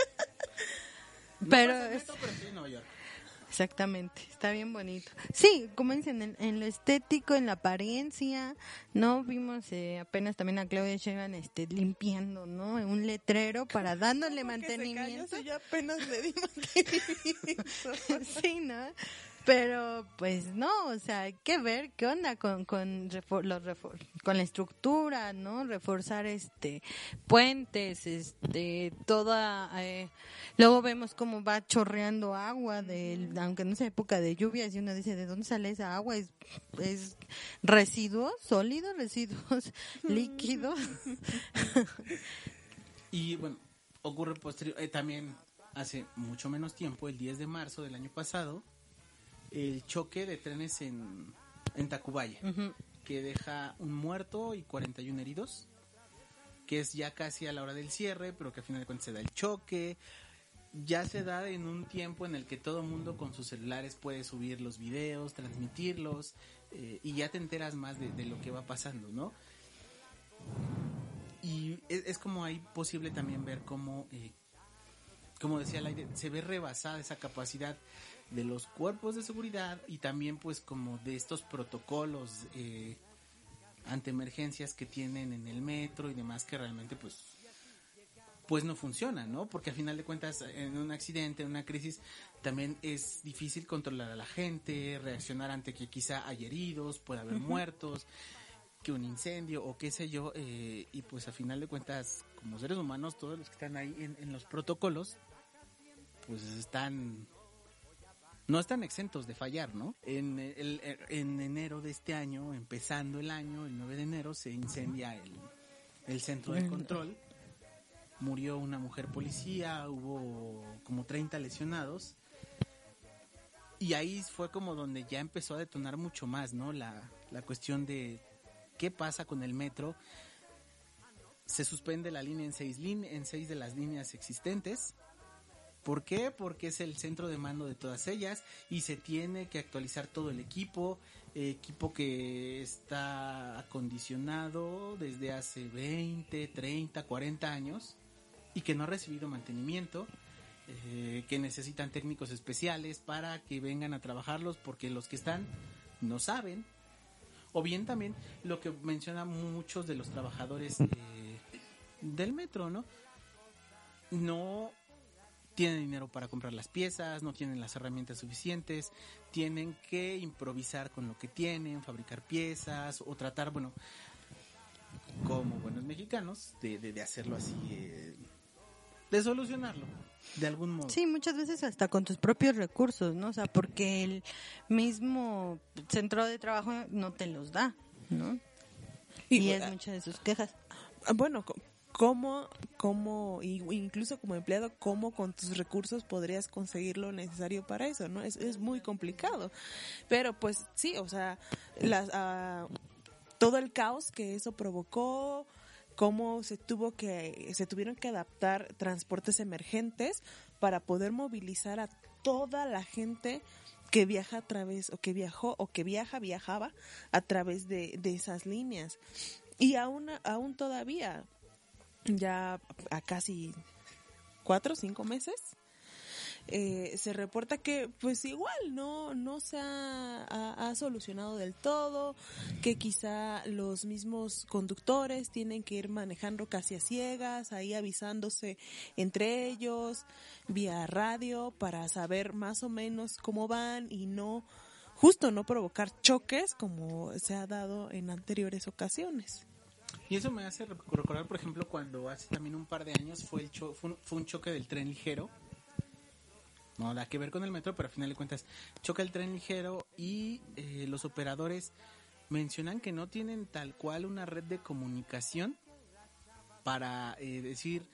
No pero pasa es- neto, pero estoy en Nueva York. Exactamente, está bien bonito. Sí, como dicen, en, en lo estético, en la apariencia, ¿no? Vimos eh, apenas también a Claudia Sheinbaum este, limpiando, ¿no? Un letrero para dándole mantenimiento. yo apenas le di mantenimiento. sí, ¿no? Pero pues no, o sea, hay que ver qué onda con con refor- los refor- con la estructura, ¿no? Reforzar este puentes, este toda eh, luego vemos cómo va chorreando agua del aunque no sea época de lluvias y uno dice, ¿de dónde sale esa agua? Es es residuos sólidos, residuos líquidos. Y bueno, ocurre posterior, eh, también hace mucho menos tiempo, el 10 de marzo del año pasado, el choque de trenes en, en Tacubaya, que deja un muerto y 41 heridos, que es ya casi a la hora del cierre, pero que al final de cuentas se da el choque. Ya se da en un tiempo en el que todo mundo con sus celulares puede subir los videos, transmitirlos, eh, y ya te enteras más de, de lo que va pasando, ¿no? Y es, es como ahí posible también ver cómo, eh, como decía el aire, se ve rebasada esa capacidad de los cuerpos de seguridad y también pues como de estos protocolos eh, ante emergencias que tienen en el metro y demás que realmente pues pues no funcionan, ¿no? Porque al final de cuentas en un accidente, en una crisis, también es difícil controlar a la gente, reaccionar ante que quizá hay heridos, puede haber muertos, que un incendio o qué sé yo, eh, y pues al final de cuentas, como seres humanos, todos los que están ahí en, en los protocolos, pues están no están exentos de fallar, ¿no? En, el- en enero de este año, empezando el año, el 9 de enero, se incendia el, el centro de control. Murió una mujer policía, hubo como 30 lesionados. Y ahí fue como donde ya empezó a detonar mucho más, ¿no? La, la cuestión de qué pasa con el metro. Se suspende la línea en seis, en seis de las líneas existentes. ¿Por qué? Porque es el centro de mando de todas ellas y se tiene que actualizar todo el equipo, eh, equipo que está acondicionado desde hace 20, 30, 40 años y que no ha recibido mantenimiento, eh, que necesitan técnicos especiales para que vengan a trabajarlos porque los que están no saben. O bien también lo que mencionan muchos de los trabajadores del metro, ¿no? No tienen dinero para comprar las piezas, no tienen las herramientas suficientes, tienen que improvisar con lo que tienen, fabricar piezas o tratar, bueno, como buenos mexicanos, de, de, de hacerlo así, eh, de solucionarlo, de algún modo. Sí, muchas veces hasta con tus propios recursos, ¿no? O sea, porque el mismo centro de trabajo no te los da, ¿no? Y, Y, es ah, muchas de sus quejas. Ah, Bueno, ¿cómo, cómo, incluso como empleado, cómo con tus recursos podrías conseguir lo necesario para eso, ¿no? Es, muy complicado. Pero pues sí, o sea, las, ah, todo el caos que eso provocó, cómo se tuvo que, se tuvieron que adaptar transportes emergentes para poder movilizar a toda la gente que viaja a través, o que viajó, o que viaja, viajaba a través de, de esas líneas. Y aún, aún todavía, ya a casi cuatro o cinco meses, eh, se reporta que pues igual no, no se ha, ha- ha solucionado del todo, que quizá los mismos conductores tienen que ir manejando casi a ciegas, ahí avisándose entre ellos, vía radio, para saber más o menos cómo van y no, justo no provocar choques como se ha dado en anteriores ocasiones. Y eso me hace rec- recordar, por ejemplo, cuando hace también un par de años fue, el cho- fue un choque del tren ligero. No nada que ver con el metro, pero al final de cuentas choca el tren ligero y eh, los operadores mencionan que no tienen tal cual una red de comunicación para eh, decir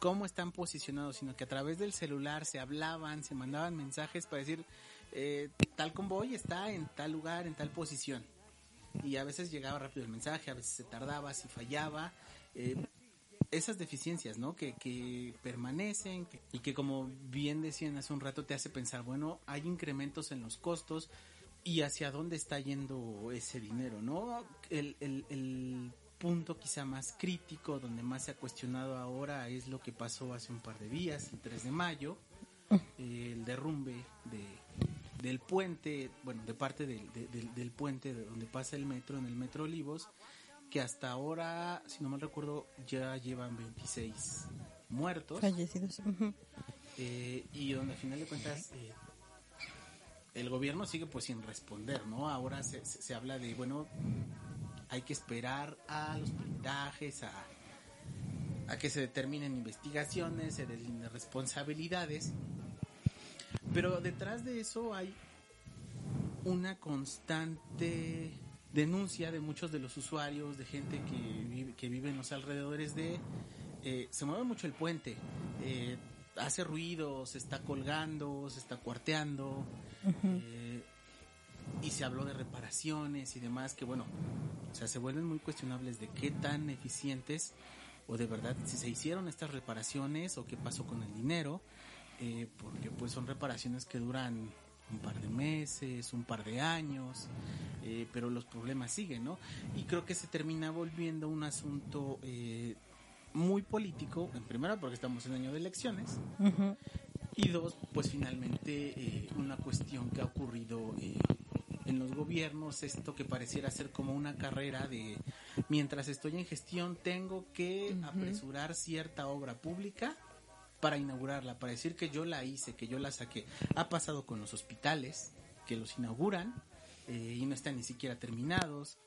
cómo están posicionados, sino que a través del celular se hablaban, se mandaban mensajes para decir eh, tal convoy está en tal lugar, en tal posición y a veces llegaba rápido el mensaje, a veces se tardaba, si fallaba. eh, esas deficiencias, ¿no? Que, que permanecen que- y que como bien decían hace un rato te hace pensar, bueno, hay incrementos en los costos y hacia dónde está yendo ese dinero, ¿no? El, el, el punto quizá más crítico, donde más se ha cuestionado ahora, es lo que pasó hace un par de días, el 3 de mayo, eh, el derrumbe de, del puente, bueno, de parte del, de- del, del puente de donde pasa el metro, en el Metro Olivos, que hasta ahora, si no mal recuerdo, ya llevan 26 muertos. Fallecidos. Eh, y donde al final de cuentas eh, el gobierno sigue pues sin responder, ¿no? Ahora se, se, se habla de, bueno, hay que esperar a los peritajes, a, a que se determinen investigaciones, se deslinden responsabilidades. Pero detrás de eso hay una constante denuncia de muchos de los usuarios, de gente que vive, que vive en los alrededores de... eh, se mueve mucho el puente, eh, hace ruido, se está colgando, se está cuarteando, eh, y se habló de reparaciones y demás, que bueno, o sea, se vuelven muy cuestionables de qué tan eficientes o de verdad si se hicieron estas reparaciones o qué pasó con el dinero, eh, porque pues son reparaciones que duran un par de meses, un par de años, eh, pero los problemas siguen, ¿no? Y creo que se termina volviendo un asunto eh, muy político, en primera porque estamos en año de elecciones, y dos, pues finalmente eh, una cuestión que ha ocurrido eh, en los gobiernos, esto que pareciera ser como una carrera de mientras estoy en gestión tengo que apresurar cierta obra pública para inaugurarla, para decir que yo la hice, que yo la saqué. Ha pasado con los hospitales, que los inauguran eh, y no están ni siquiera terminados.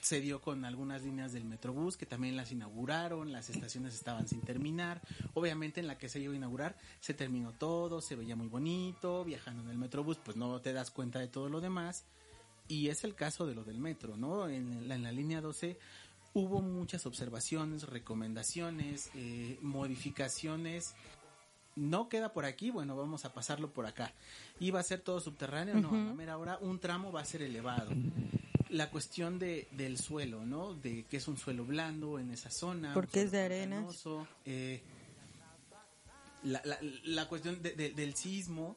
Se dio con algunas líneas del Metrobús que también las inauguraron, las estaciones estaban sin terminar. Obviamente en la que se iba a inaugurar se terminó todo, se veía muy bonito, viajando en el Metrobús pues no te das cuenta de todo lo demás. Y es el caso de lo del metro, ¿no? En la, en la línea 12 hubo muchas observaciones, recomendaciones, eh, modificaciones. No queda por aquí, bueno, vamos a pasarlo por acá. ¿Iba a ser todo subterráneo? No, a la mera hora un tramo va a ser elevado. La cuestión de, del suelo, ¿no? De que es un suelo blando en esa zona. Porque es de pantanoso, eh, la, la, la cuestión de- de- del sismo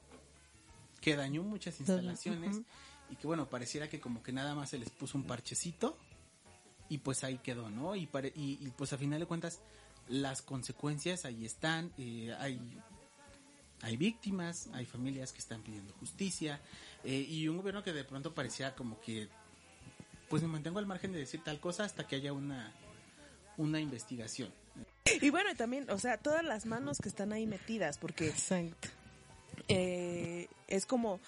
que dañó muchas instalaciones y que bueno, pareciera que como que nada más se les puso un parchecito y pues ahí quedó, ¿no? Y, pare- y, y, pues a final de cuentas las consecuencias ahí están, eh, hay, hay víctimas, hay familias que están pidiendo justicia eh, y un gobierno que de pronto parecía como que pues me mantengo al margen de decir tal cosa hasta que haya una, una investigación. Y bueno, y también, o sea, todas las manos que están ahí metidas, porque Exacto. eh, es como,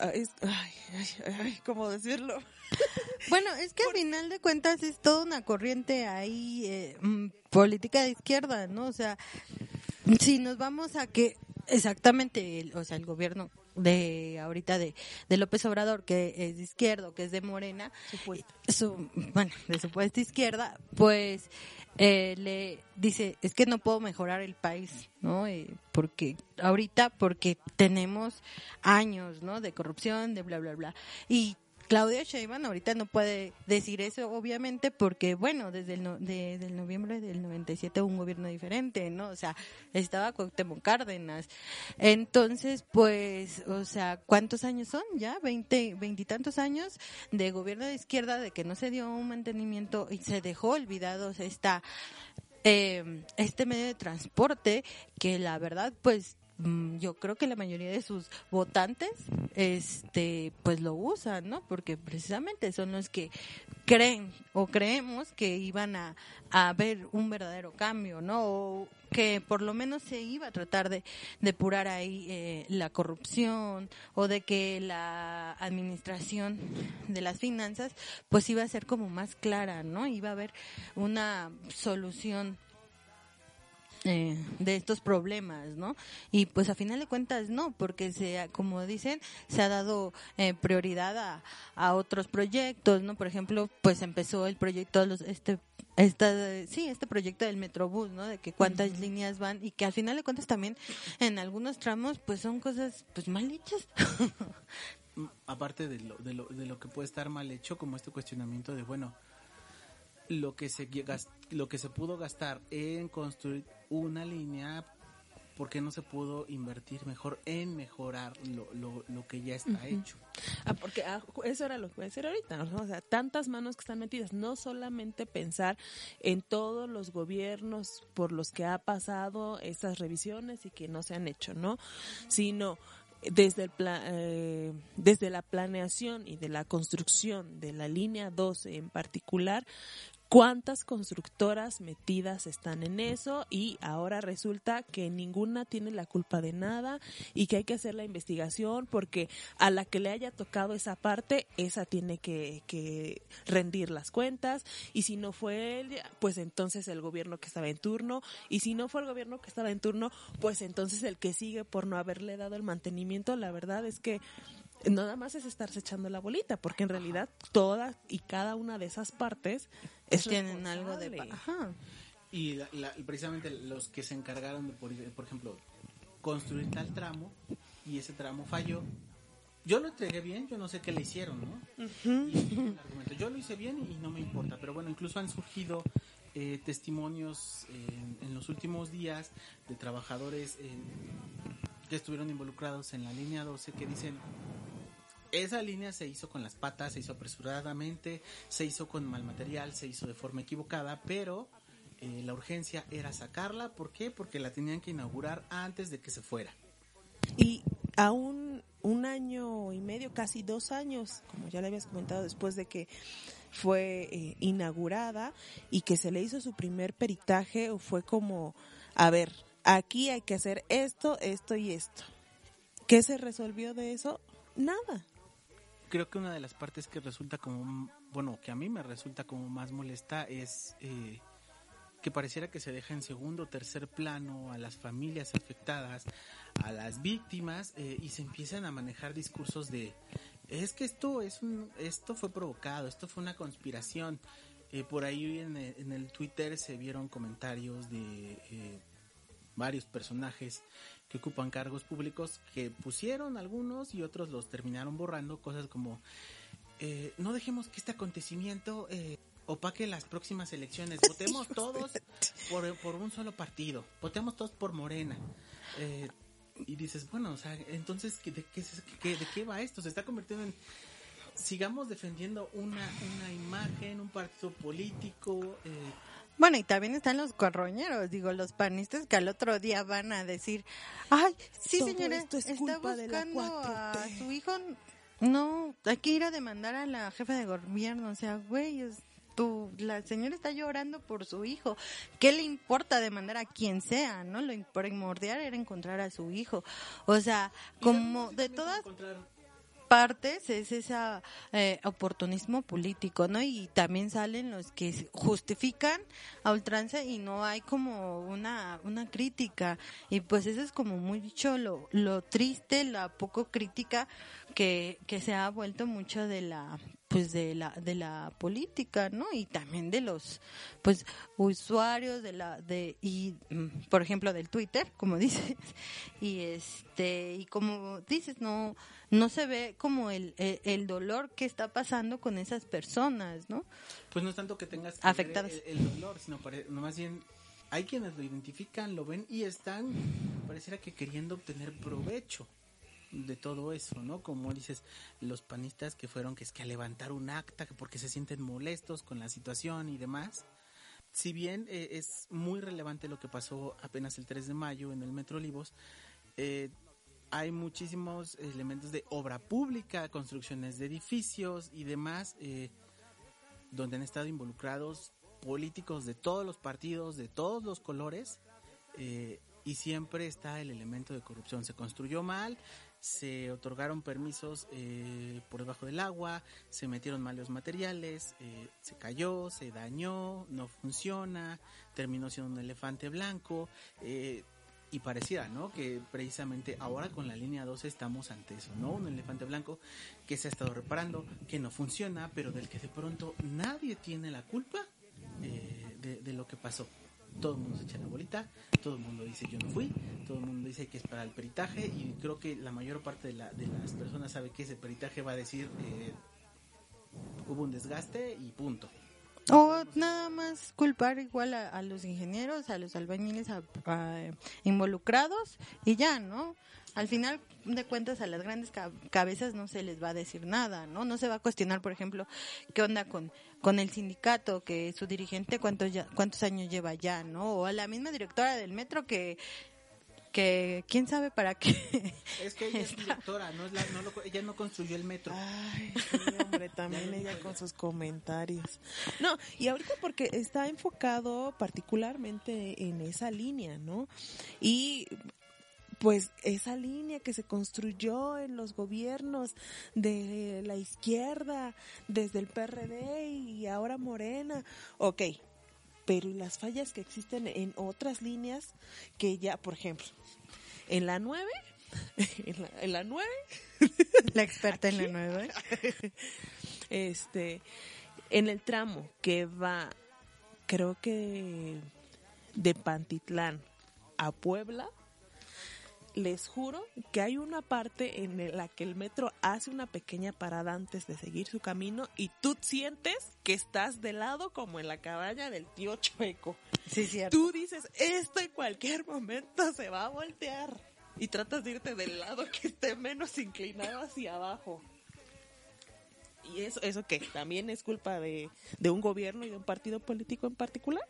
eh, es, ay, ay, ay, ¿cómo decirlo? Bueno, es que al final de cuentas es toda una corriente ahí eh, mm, política de izquierda, ¿no? O sea, si nos vamos a que exactamente, el- o sea, el gobierno de ahorita de, de López Obrador, que es de izquierdo, que es de Morena, su, bueno, de supuesta izquierda, pues eh, le dice, es que no puedo mejorar el país, ¿no? Eh, porque ahorita, porque tenemos años, ¿no? De corrupción, de bla, bla, bla. Y Claudia Sheinbaum ahorita no puede decir eso, obviamente, porque, bueno, desde el, no- de- del noviembre del 97 hubo un gobierno diferente, ¿no? O sea, estaba Cuauhtémoc Cárdenas. Entonces, pues, o sea, ¿cuántos años son ya? Veinte, veintitantos años de gobierno de izquierda, de que no se dio un mantenimiento y se dejó olvidados esta eh, este medio de transporte que la verdad pues yo creo que la mayoría de sus votantes este pues lo usan no porque precisamente son los que creen o creemos que iban a, a ver un verdadero cambio no o que por lo menos se iba a tratar de depurar ahí eh, la corrupción o de que la administración de las finanzas pues iba a ser como más clara no iba a haber una solución eh, de estos problemas, ¿no? Y pues a final de cuentas no, porque se, ha- como dicen, se ha dado eh, prioridad a, a otros proyectos, ¿no? Por ejemplo, pues empezó el proyecto, los, este, esta, sí, este proyecto del Metrobús, ¿no? De que cuántas líneas van y que al final de cuentas también en algunos tramos pues son cosas pues mal hechas. Aparte de lo, de lo, de lo que puede estar mal hecho, como este cuestionamiento de, bueno, lo que se lo que se pudo gastar en construir una línea, ¿por qué no se pudo invertir mejor en mejorar lo, lo, lo que ya está hecho? Ah, porque ah, eso era lo que voy a decir ahorita, ¿no? o sea, tantas manos que están metidas, no solamente pensar en todos los gobiernos por los que ha pasado estas revisiones y que no se han hecho, ¿no? Sino desde el pla- eh, desde la planeación y de la construcción de la línea 12 en particular, cuántas constructoras metidas están en eso y ahora resulta que ninguna tiene la culpa de nada y que hay que hacer la investigación porque a la que le haya tocado esa parte, esa tiene que, que rendir las cuentas. Y si no fue él, pues entonces el gobierno que estaba en turno. Y si no fue el gobierno que estaba en turno, pues entonces el que sigue por no haberle dado el mantenimiento, la verdad es que nada más es estarse echando la bolita, porque en realidad todas y cada una de esas partes es tienen algo de... Ajá. Y la- la- precisamente los que se encargaron de, por, por ejemplo, construir tal tramo y ese tramo falló. Yo lo entregué bien, yo no sé qué le hicieron, ¿no? El argumento. Yo lo hice bien y no me importa, pero bueno, incluso han surgido eh, testimonios en, en los últimos días de trabajadores eh, que estuvieron involucrados en la línea 12 que dicen esa línea se hizo con las patas, se hizo apresuradamente, se hizo con mal material, se hizo de forma equivocada, pero eh, la urgencia era sacarla. ¿Por qué? Porque la tenían que inaugurar antes de que se fuera. Y aún un año y medio, casi dos años, como ya le habías comentado, después de que fue eh, inaugurada y que se le hizo su primer peritaje, fue como, a ver, aquí hay que hacer esto, esto y esto. ¿Qué se resolvió de eso? Nada. Creo que una de las partes que resulta como, bueno, que a mí me resulta como más molesta es eh, que pareciera que se deja en segundo o tercer plano a las familias afectadas, a las víctimas eh, y se empiezan a manejar discursos de es que esto es un, esto fue provocado, esto fue una conspiración. Eh, por ahí en el, en el Twitter se vieron comentarios de eh, varios personajes que ocupan cargos públicos que pusieron algunos y otros los terminaron borrando cosas como eh, no dejemos que este acontecimiento eh, opaque las próximas elecciones. Votemos todos por, por un solo partido. Votemos todos por Morena. Eh, y dices bueno o sea entonces ¿de qué, qué- de qué va esto se está convirtiendo en sigamos defendiendo una una imagen un partido político eh, Bueno, y también están los corroñeros, digo, los panistas que al otro día van a decir, ay, sí Todo señora, esto es está buscando a 4T". su hijo. No, hay que ir a demandar a la jefa de gobierno, o sea, güey, es- tu, la señora está llorando por su hijo. ¿Qué le importa demandar a quien sea, no? Lo primordial era encontrar a su hijo. O sea, como de todas... encontrar partes es ese oportunismo político, ¿no? Y también salen los que justifican a ultranza y no hay como una, una crítica. Y pues eso es como mucho lo, lo triste, la poco crítica que, que se ha vuelto mucho de la pues de la de la política no y también de los pues usuarios de la de y mm, por ejemplo del Twitter como dices. Y este y como dices no no se ve como el, el, dolor que está pasando con esas personas no pues no es tanto que tengas que afectadas. el, el, dolor sino no más bien hay quienes lo identifican lo ven y están pareciera que queriendo obtener provecho de todo eso, ¿no? Como dices, los panistas que fueron que es que a levantar un acta porque se sienten molestos con la situación y demás. Si bien eh, es muy relevante lo que pasó apenas el 3 de mayo en el Metro Olivos, eh, hay muchísimos elementos de obra pública, construcciones de edificios y demás, eh, donde han estado involucrados políticos de todos los partidos, de todos los colores, y siempre está el elemento de corrupción. Se construyó mal, se otorgaron permisos eh, por debajo del agua, se metieron malos materiales, eh, se cayó, se dañó, no funciona, terminó siendo un elefante blanco. Eh, y pareciera, ¿no? Que precisamente ahora con la línea 12 estamos ante eso, ¿no? Un elefante blanco que se ha estado reparando, que no funciona, pero del que de pronto nadie tiene la culpa de lo que pasó todo el mundo se echa la bolita, todo el mundo dice yo no fui, todo el mundo dice que es para el peritaje y creo que la mayor parte de, la, de las personas sabe que ese peritaje va a decir eh, hubo un desgaste y punto. O nada más culpar igual a, los ingenieros, a los albañiles involucrados y ya, ¿no? Al final de cuentas a las grandes cabezas no se les va a decir nada, ¿no? No se va a cuestionar, por ejemplo, qué onda con, con el sindicato, que su dirigente cuántos, ya, cuántos años lleva ya, ¿no? O a la misma directora del metro que que quién sabe para qué. Es que ella es directora, no es la, no lo, ella no construyó el metro. Ay, hombre, también ella con sus comentarios. No, y ahorita porque está enfocado particularmente en esa línea, ¿no? Y pues esa línea que se construyó en los gobiernos de la izquierda, desde el PRD y ahora Morena, ok, pero las fallas que existen en otras líneas que ya, por ejemplo, en la 9, en la, 9, la experta en la 9, este, en el tramo que va, creo que de Pantitlán a Puebla, les juro que hay una parte en la que el metro hace una pequeña parada antes de seguir su camino y tú sientes que estás de lado como en la cabaña del tío Chueco. Sí, cierto. Tú dices, esto en cualquier momento se va a voltear. Y tratas de irte del lado que esté menos inclinado hacia abajo. ¿Y eso, eso qué? ¿También es culpa de, de un gobierno y de un partido político en particular?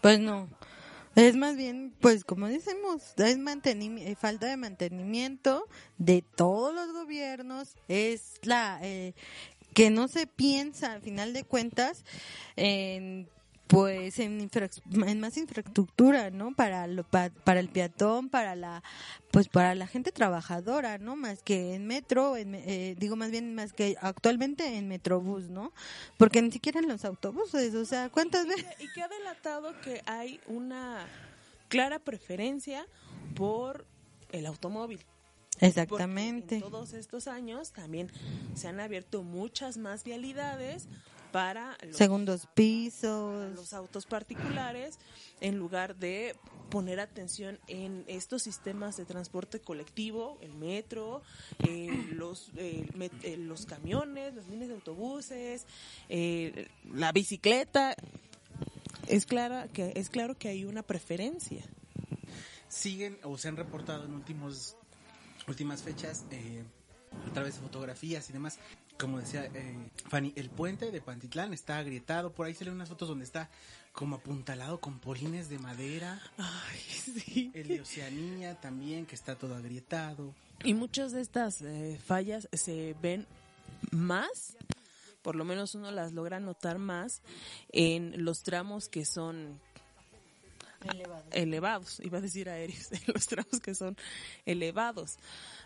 Pues no. Es más bien, pues como decimos, es eh, falta de mantenimiento de todos los gobiernos, es la eh, que no se piensa, al final de cuentas, en pues en, en más infraestructura, ¿no? Para lo, para el peatón, para la pues para la gente trabajadora, ¿no? Más que en metro, en, eh, digo más bien más que actualmente en Metrobús, ¿no? Porque ni siquiera en los autobuses, o sea, ¿cuántas veces? Y que ha delatado que hay una clara preferencia por el automóvil. Exactamente. en todos estos años también se han abierto muchas más vialidades para los segundos pisos, los autos particulares, en lugar de poner atención en estos sistemas de transporte colectivo, el metro, eh, los eh, eh, los camiones, las líneas de autobuses, la bicicleta. Es clara que es claro que hay una preferencia. Siguen o se han reportado en últimos últimas fechas a través de fotografías y demás como decía eh, Fanny, el puente de Pantitlán está agrietado. Por ahí se ven unas fotos donde está como apuntalado con polines de madera. Ay, sí. El de Oceanía también, que está todo agrietado. Y muchas de estas eh, fallas se ven más, por lo menos uno las logra notar más, en los tramos que son elevados, iba a decir aéreos, los tramos que son elevados.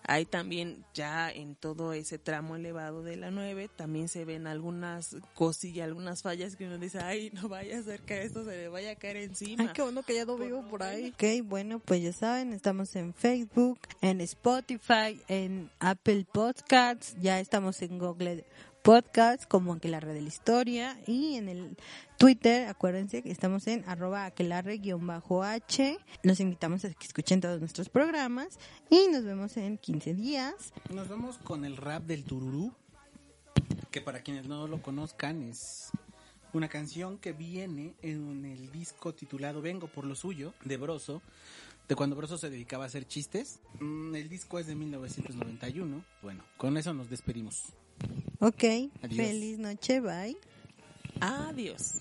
Hay también ya en todo ese tramo elevado de la 9, también se ven algunas cosillas, algunas fallas que uno dice, ay, no vaya a ser que esto se le vaya a caer encima. Ay, qué bueno que ya no vivo por ahí. Ok, bueno, pues ya saben, estamos en Facebook, en Spotify, en Apple Podcasts, ya estamos en Google Podcasts, como Aquelarre de la Historia, y en el Twitter, acuérdense que estamos en arroba aquelarre-h. Los invitamos a que escuchen todos nuestros programas y nos vemos en 15 días. Nos vemos con el rap del tururú, que para quienes no lo conozcan es una canción que viene en el disco titulado Vengo por lo suyo de Broso, de cuando Broso se dedicaba a hacer chistes. Mm, El disco es de 1991. Bueno, con eso nos despedimos. Ok, Adiós. feliz noche, bye. Adiós.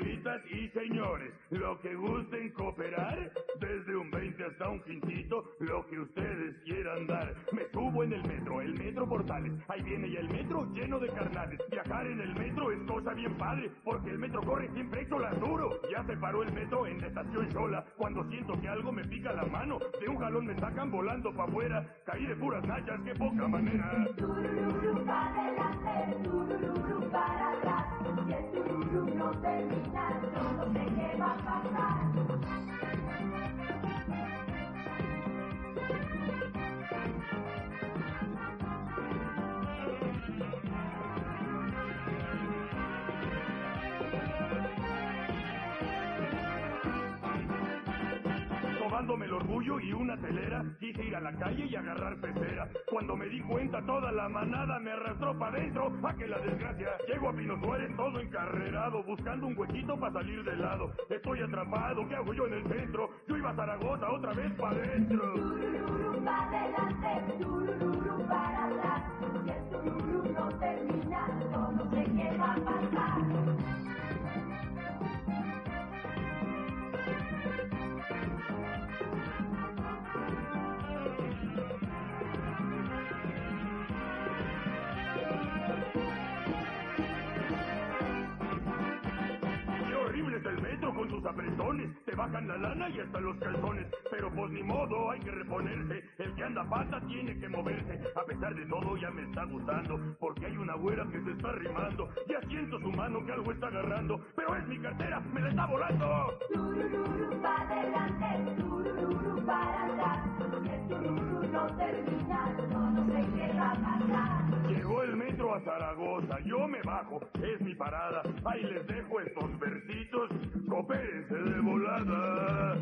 Señoritas y señores, lo que gusten cooperar, desde un 20 hasta un quintito, lo que ustedes quieran dar. Me subo en el metro, el metro Portales, ahí viene ya el metro lleno de carnales. Viajar en el metro es cosa bien padre, porque el metro corre siempre hecho la duro. Ya se paró el metro en la estación Xola, cuando siento que algo me pica la mano, de un jalón me sacan volando pa' afuera, caí de puras nachas, qué poca manera. Para adelante, para atrás. Si el tururú no termina, yo no sé qué va a pasar. Sobándome el orgullo y una telera, quise ir a la calle y agarrar pecera. Cuando me di cuenta, toda la manada me arrastró para adentro. A que la desgracia, llego a Pino Suárez todo encarrerado, buscando un huequito para salir del lado. Estoy atrapado, ¿qué hago yo en el centro? Yo iba a Zaragoza otra vez para adentro. Para adelante, para atrás. Si el no termina, no sé qué a pasar. Sus apretones. Te bajan la lana y hasta los calzones. Pero pues ni modo, hay que reponerse. El que anda pata tiene que moverse. A pesar de todo ya me está gustando. Porque hay una güera que se está arrimando. Ya siento su mano que algo está agarrando. Pero es mi cartera, me la está volando. Tururú para adelante, tururú para atrás. Tururú no termina, Llegó el metro a Zaragoza, yo me bajo, es mi parada. Ahí les dejo estos versitos, coopérense de volada.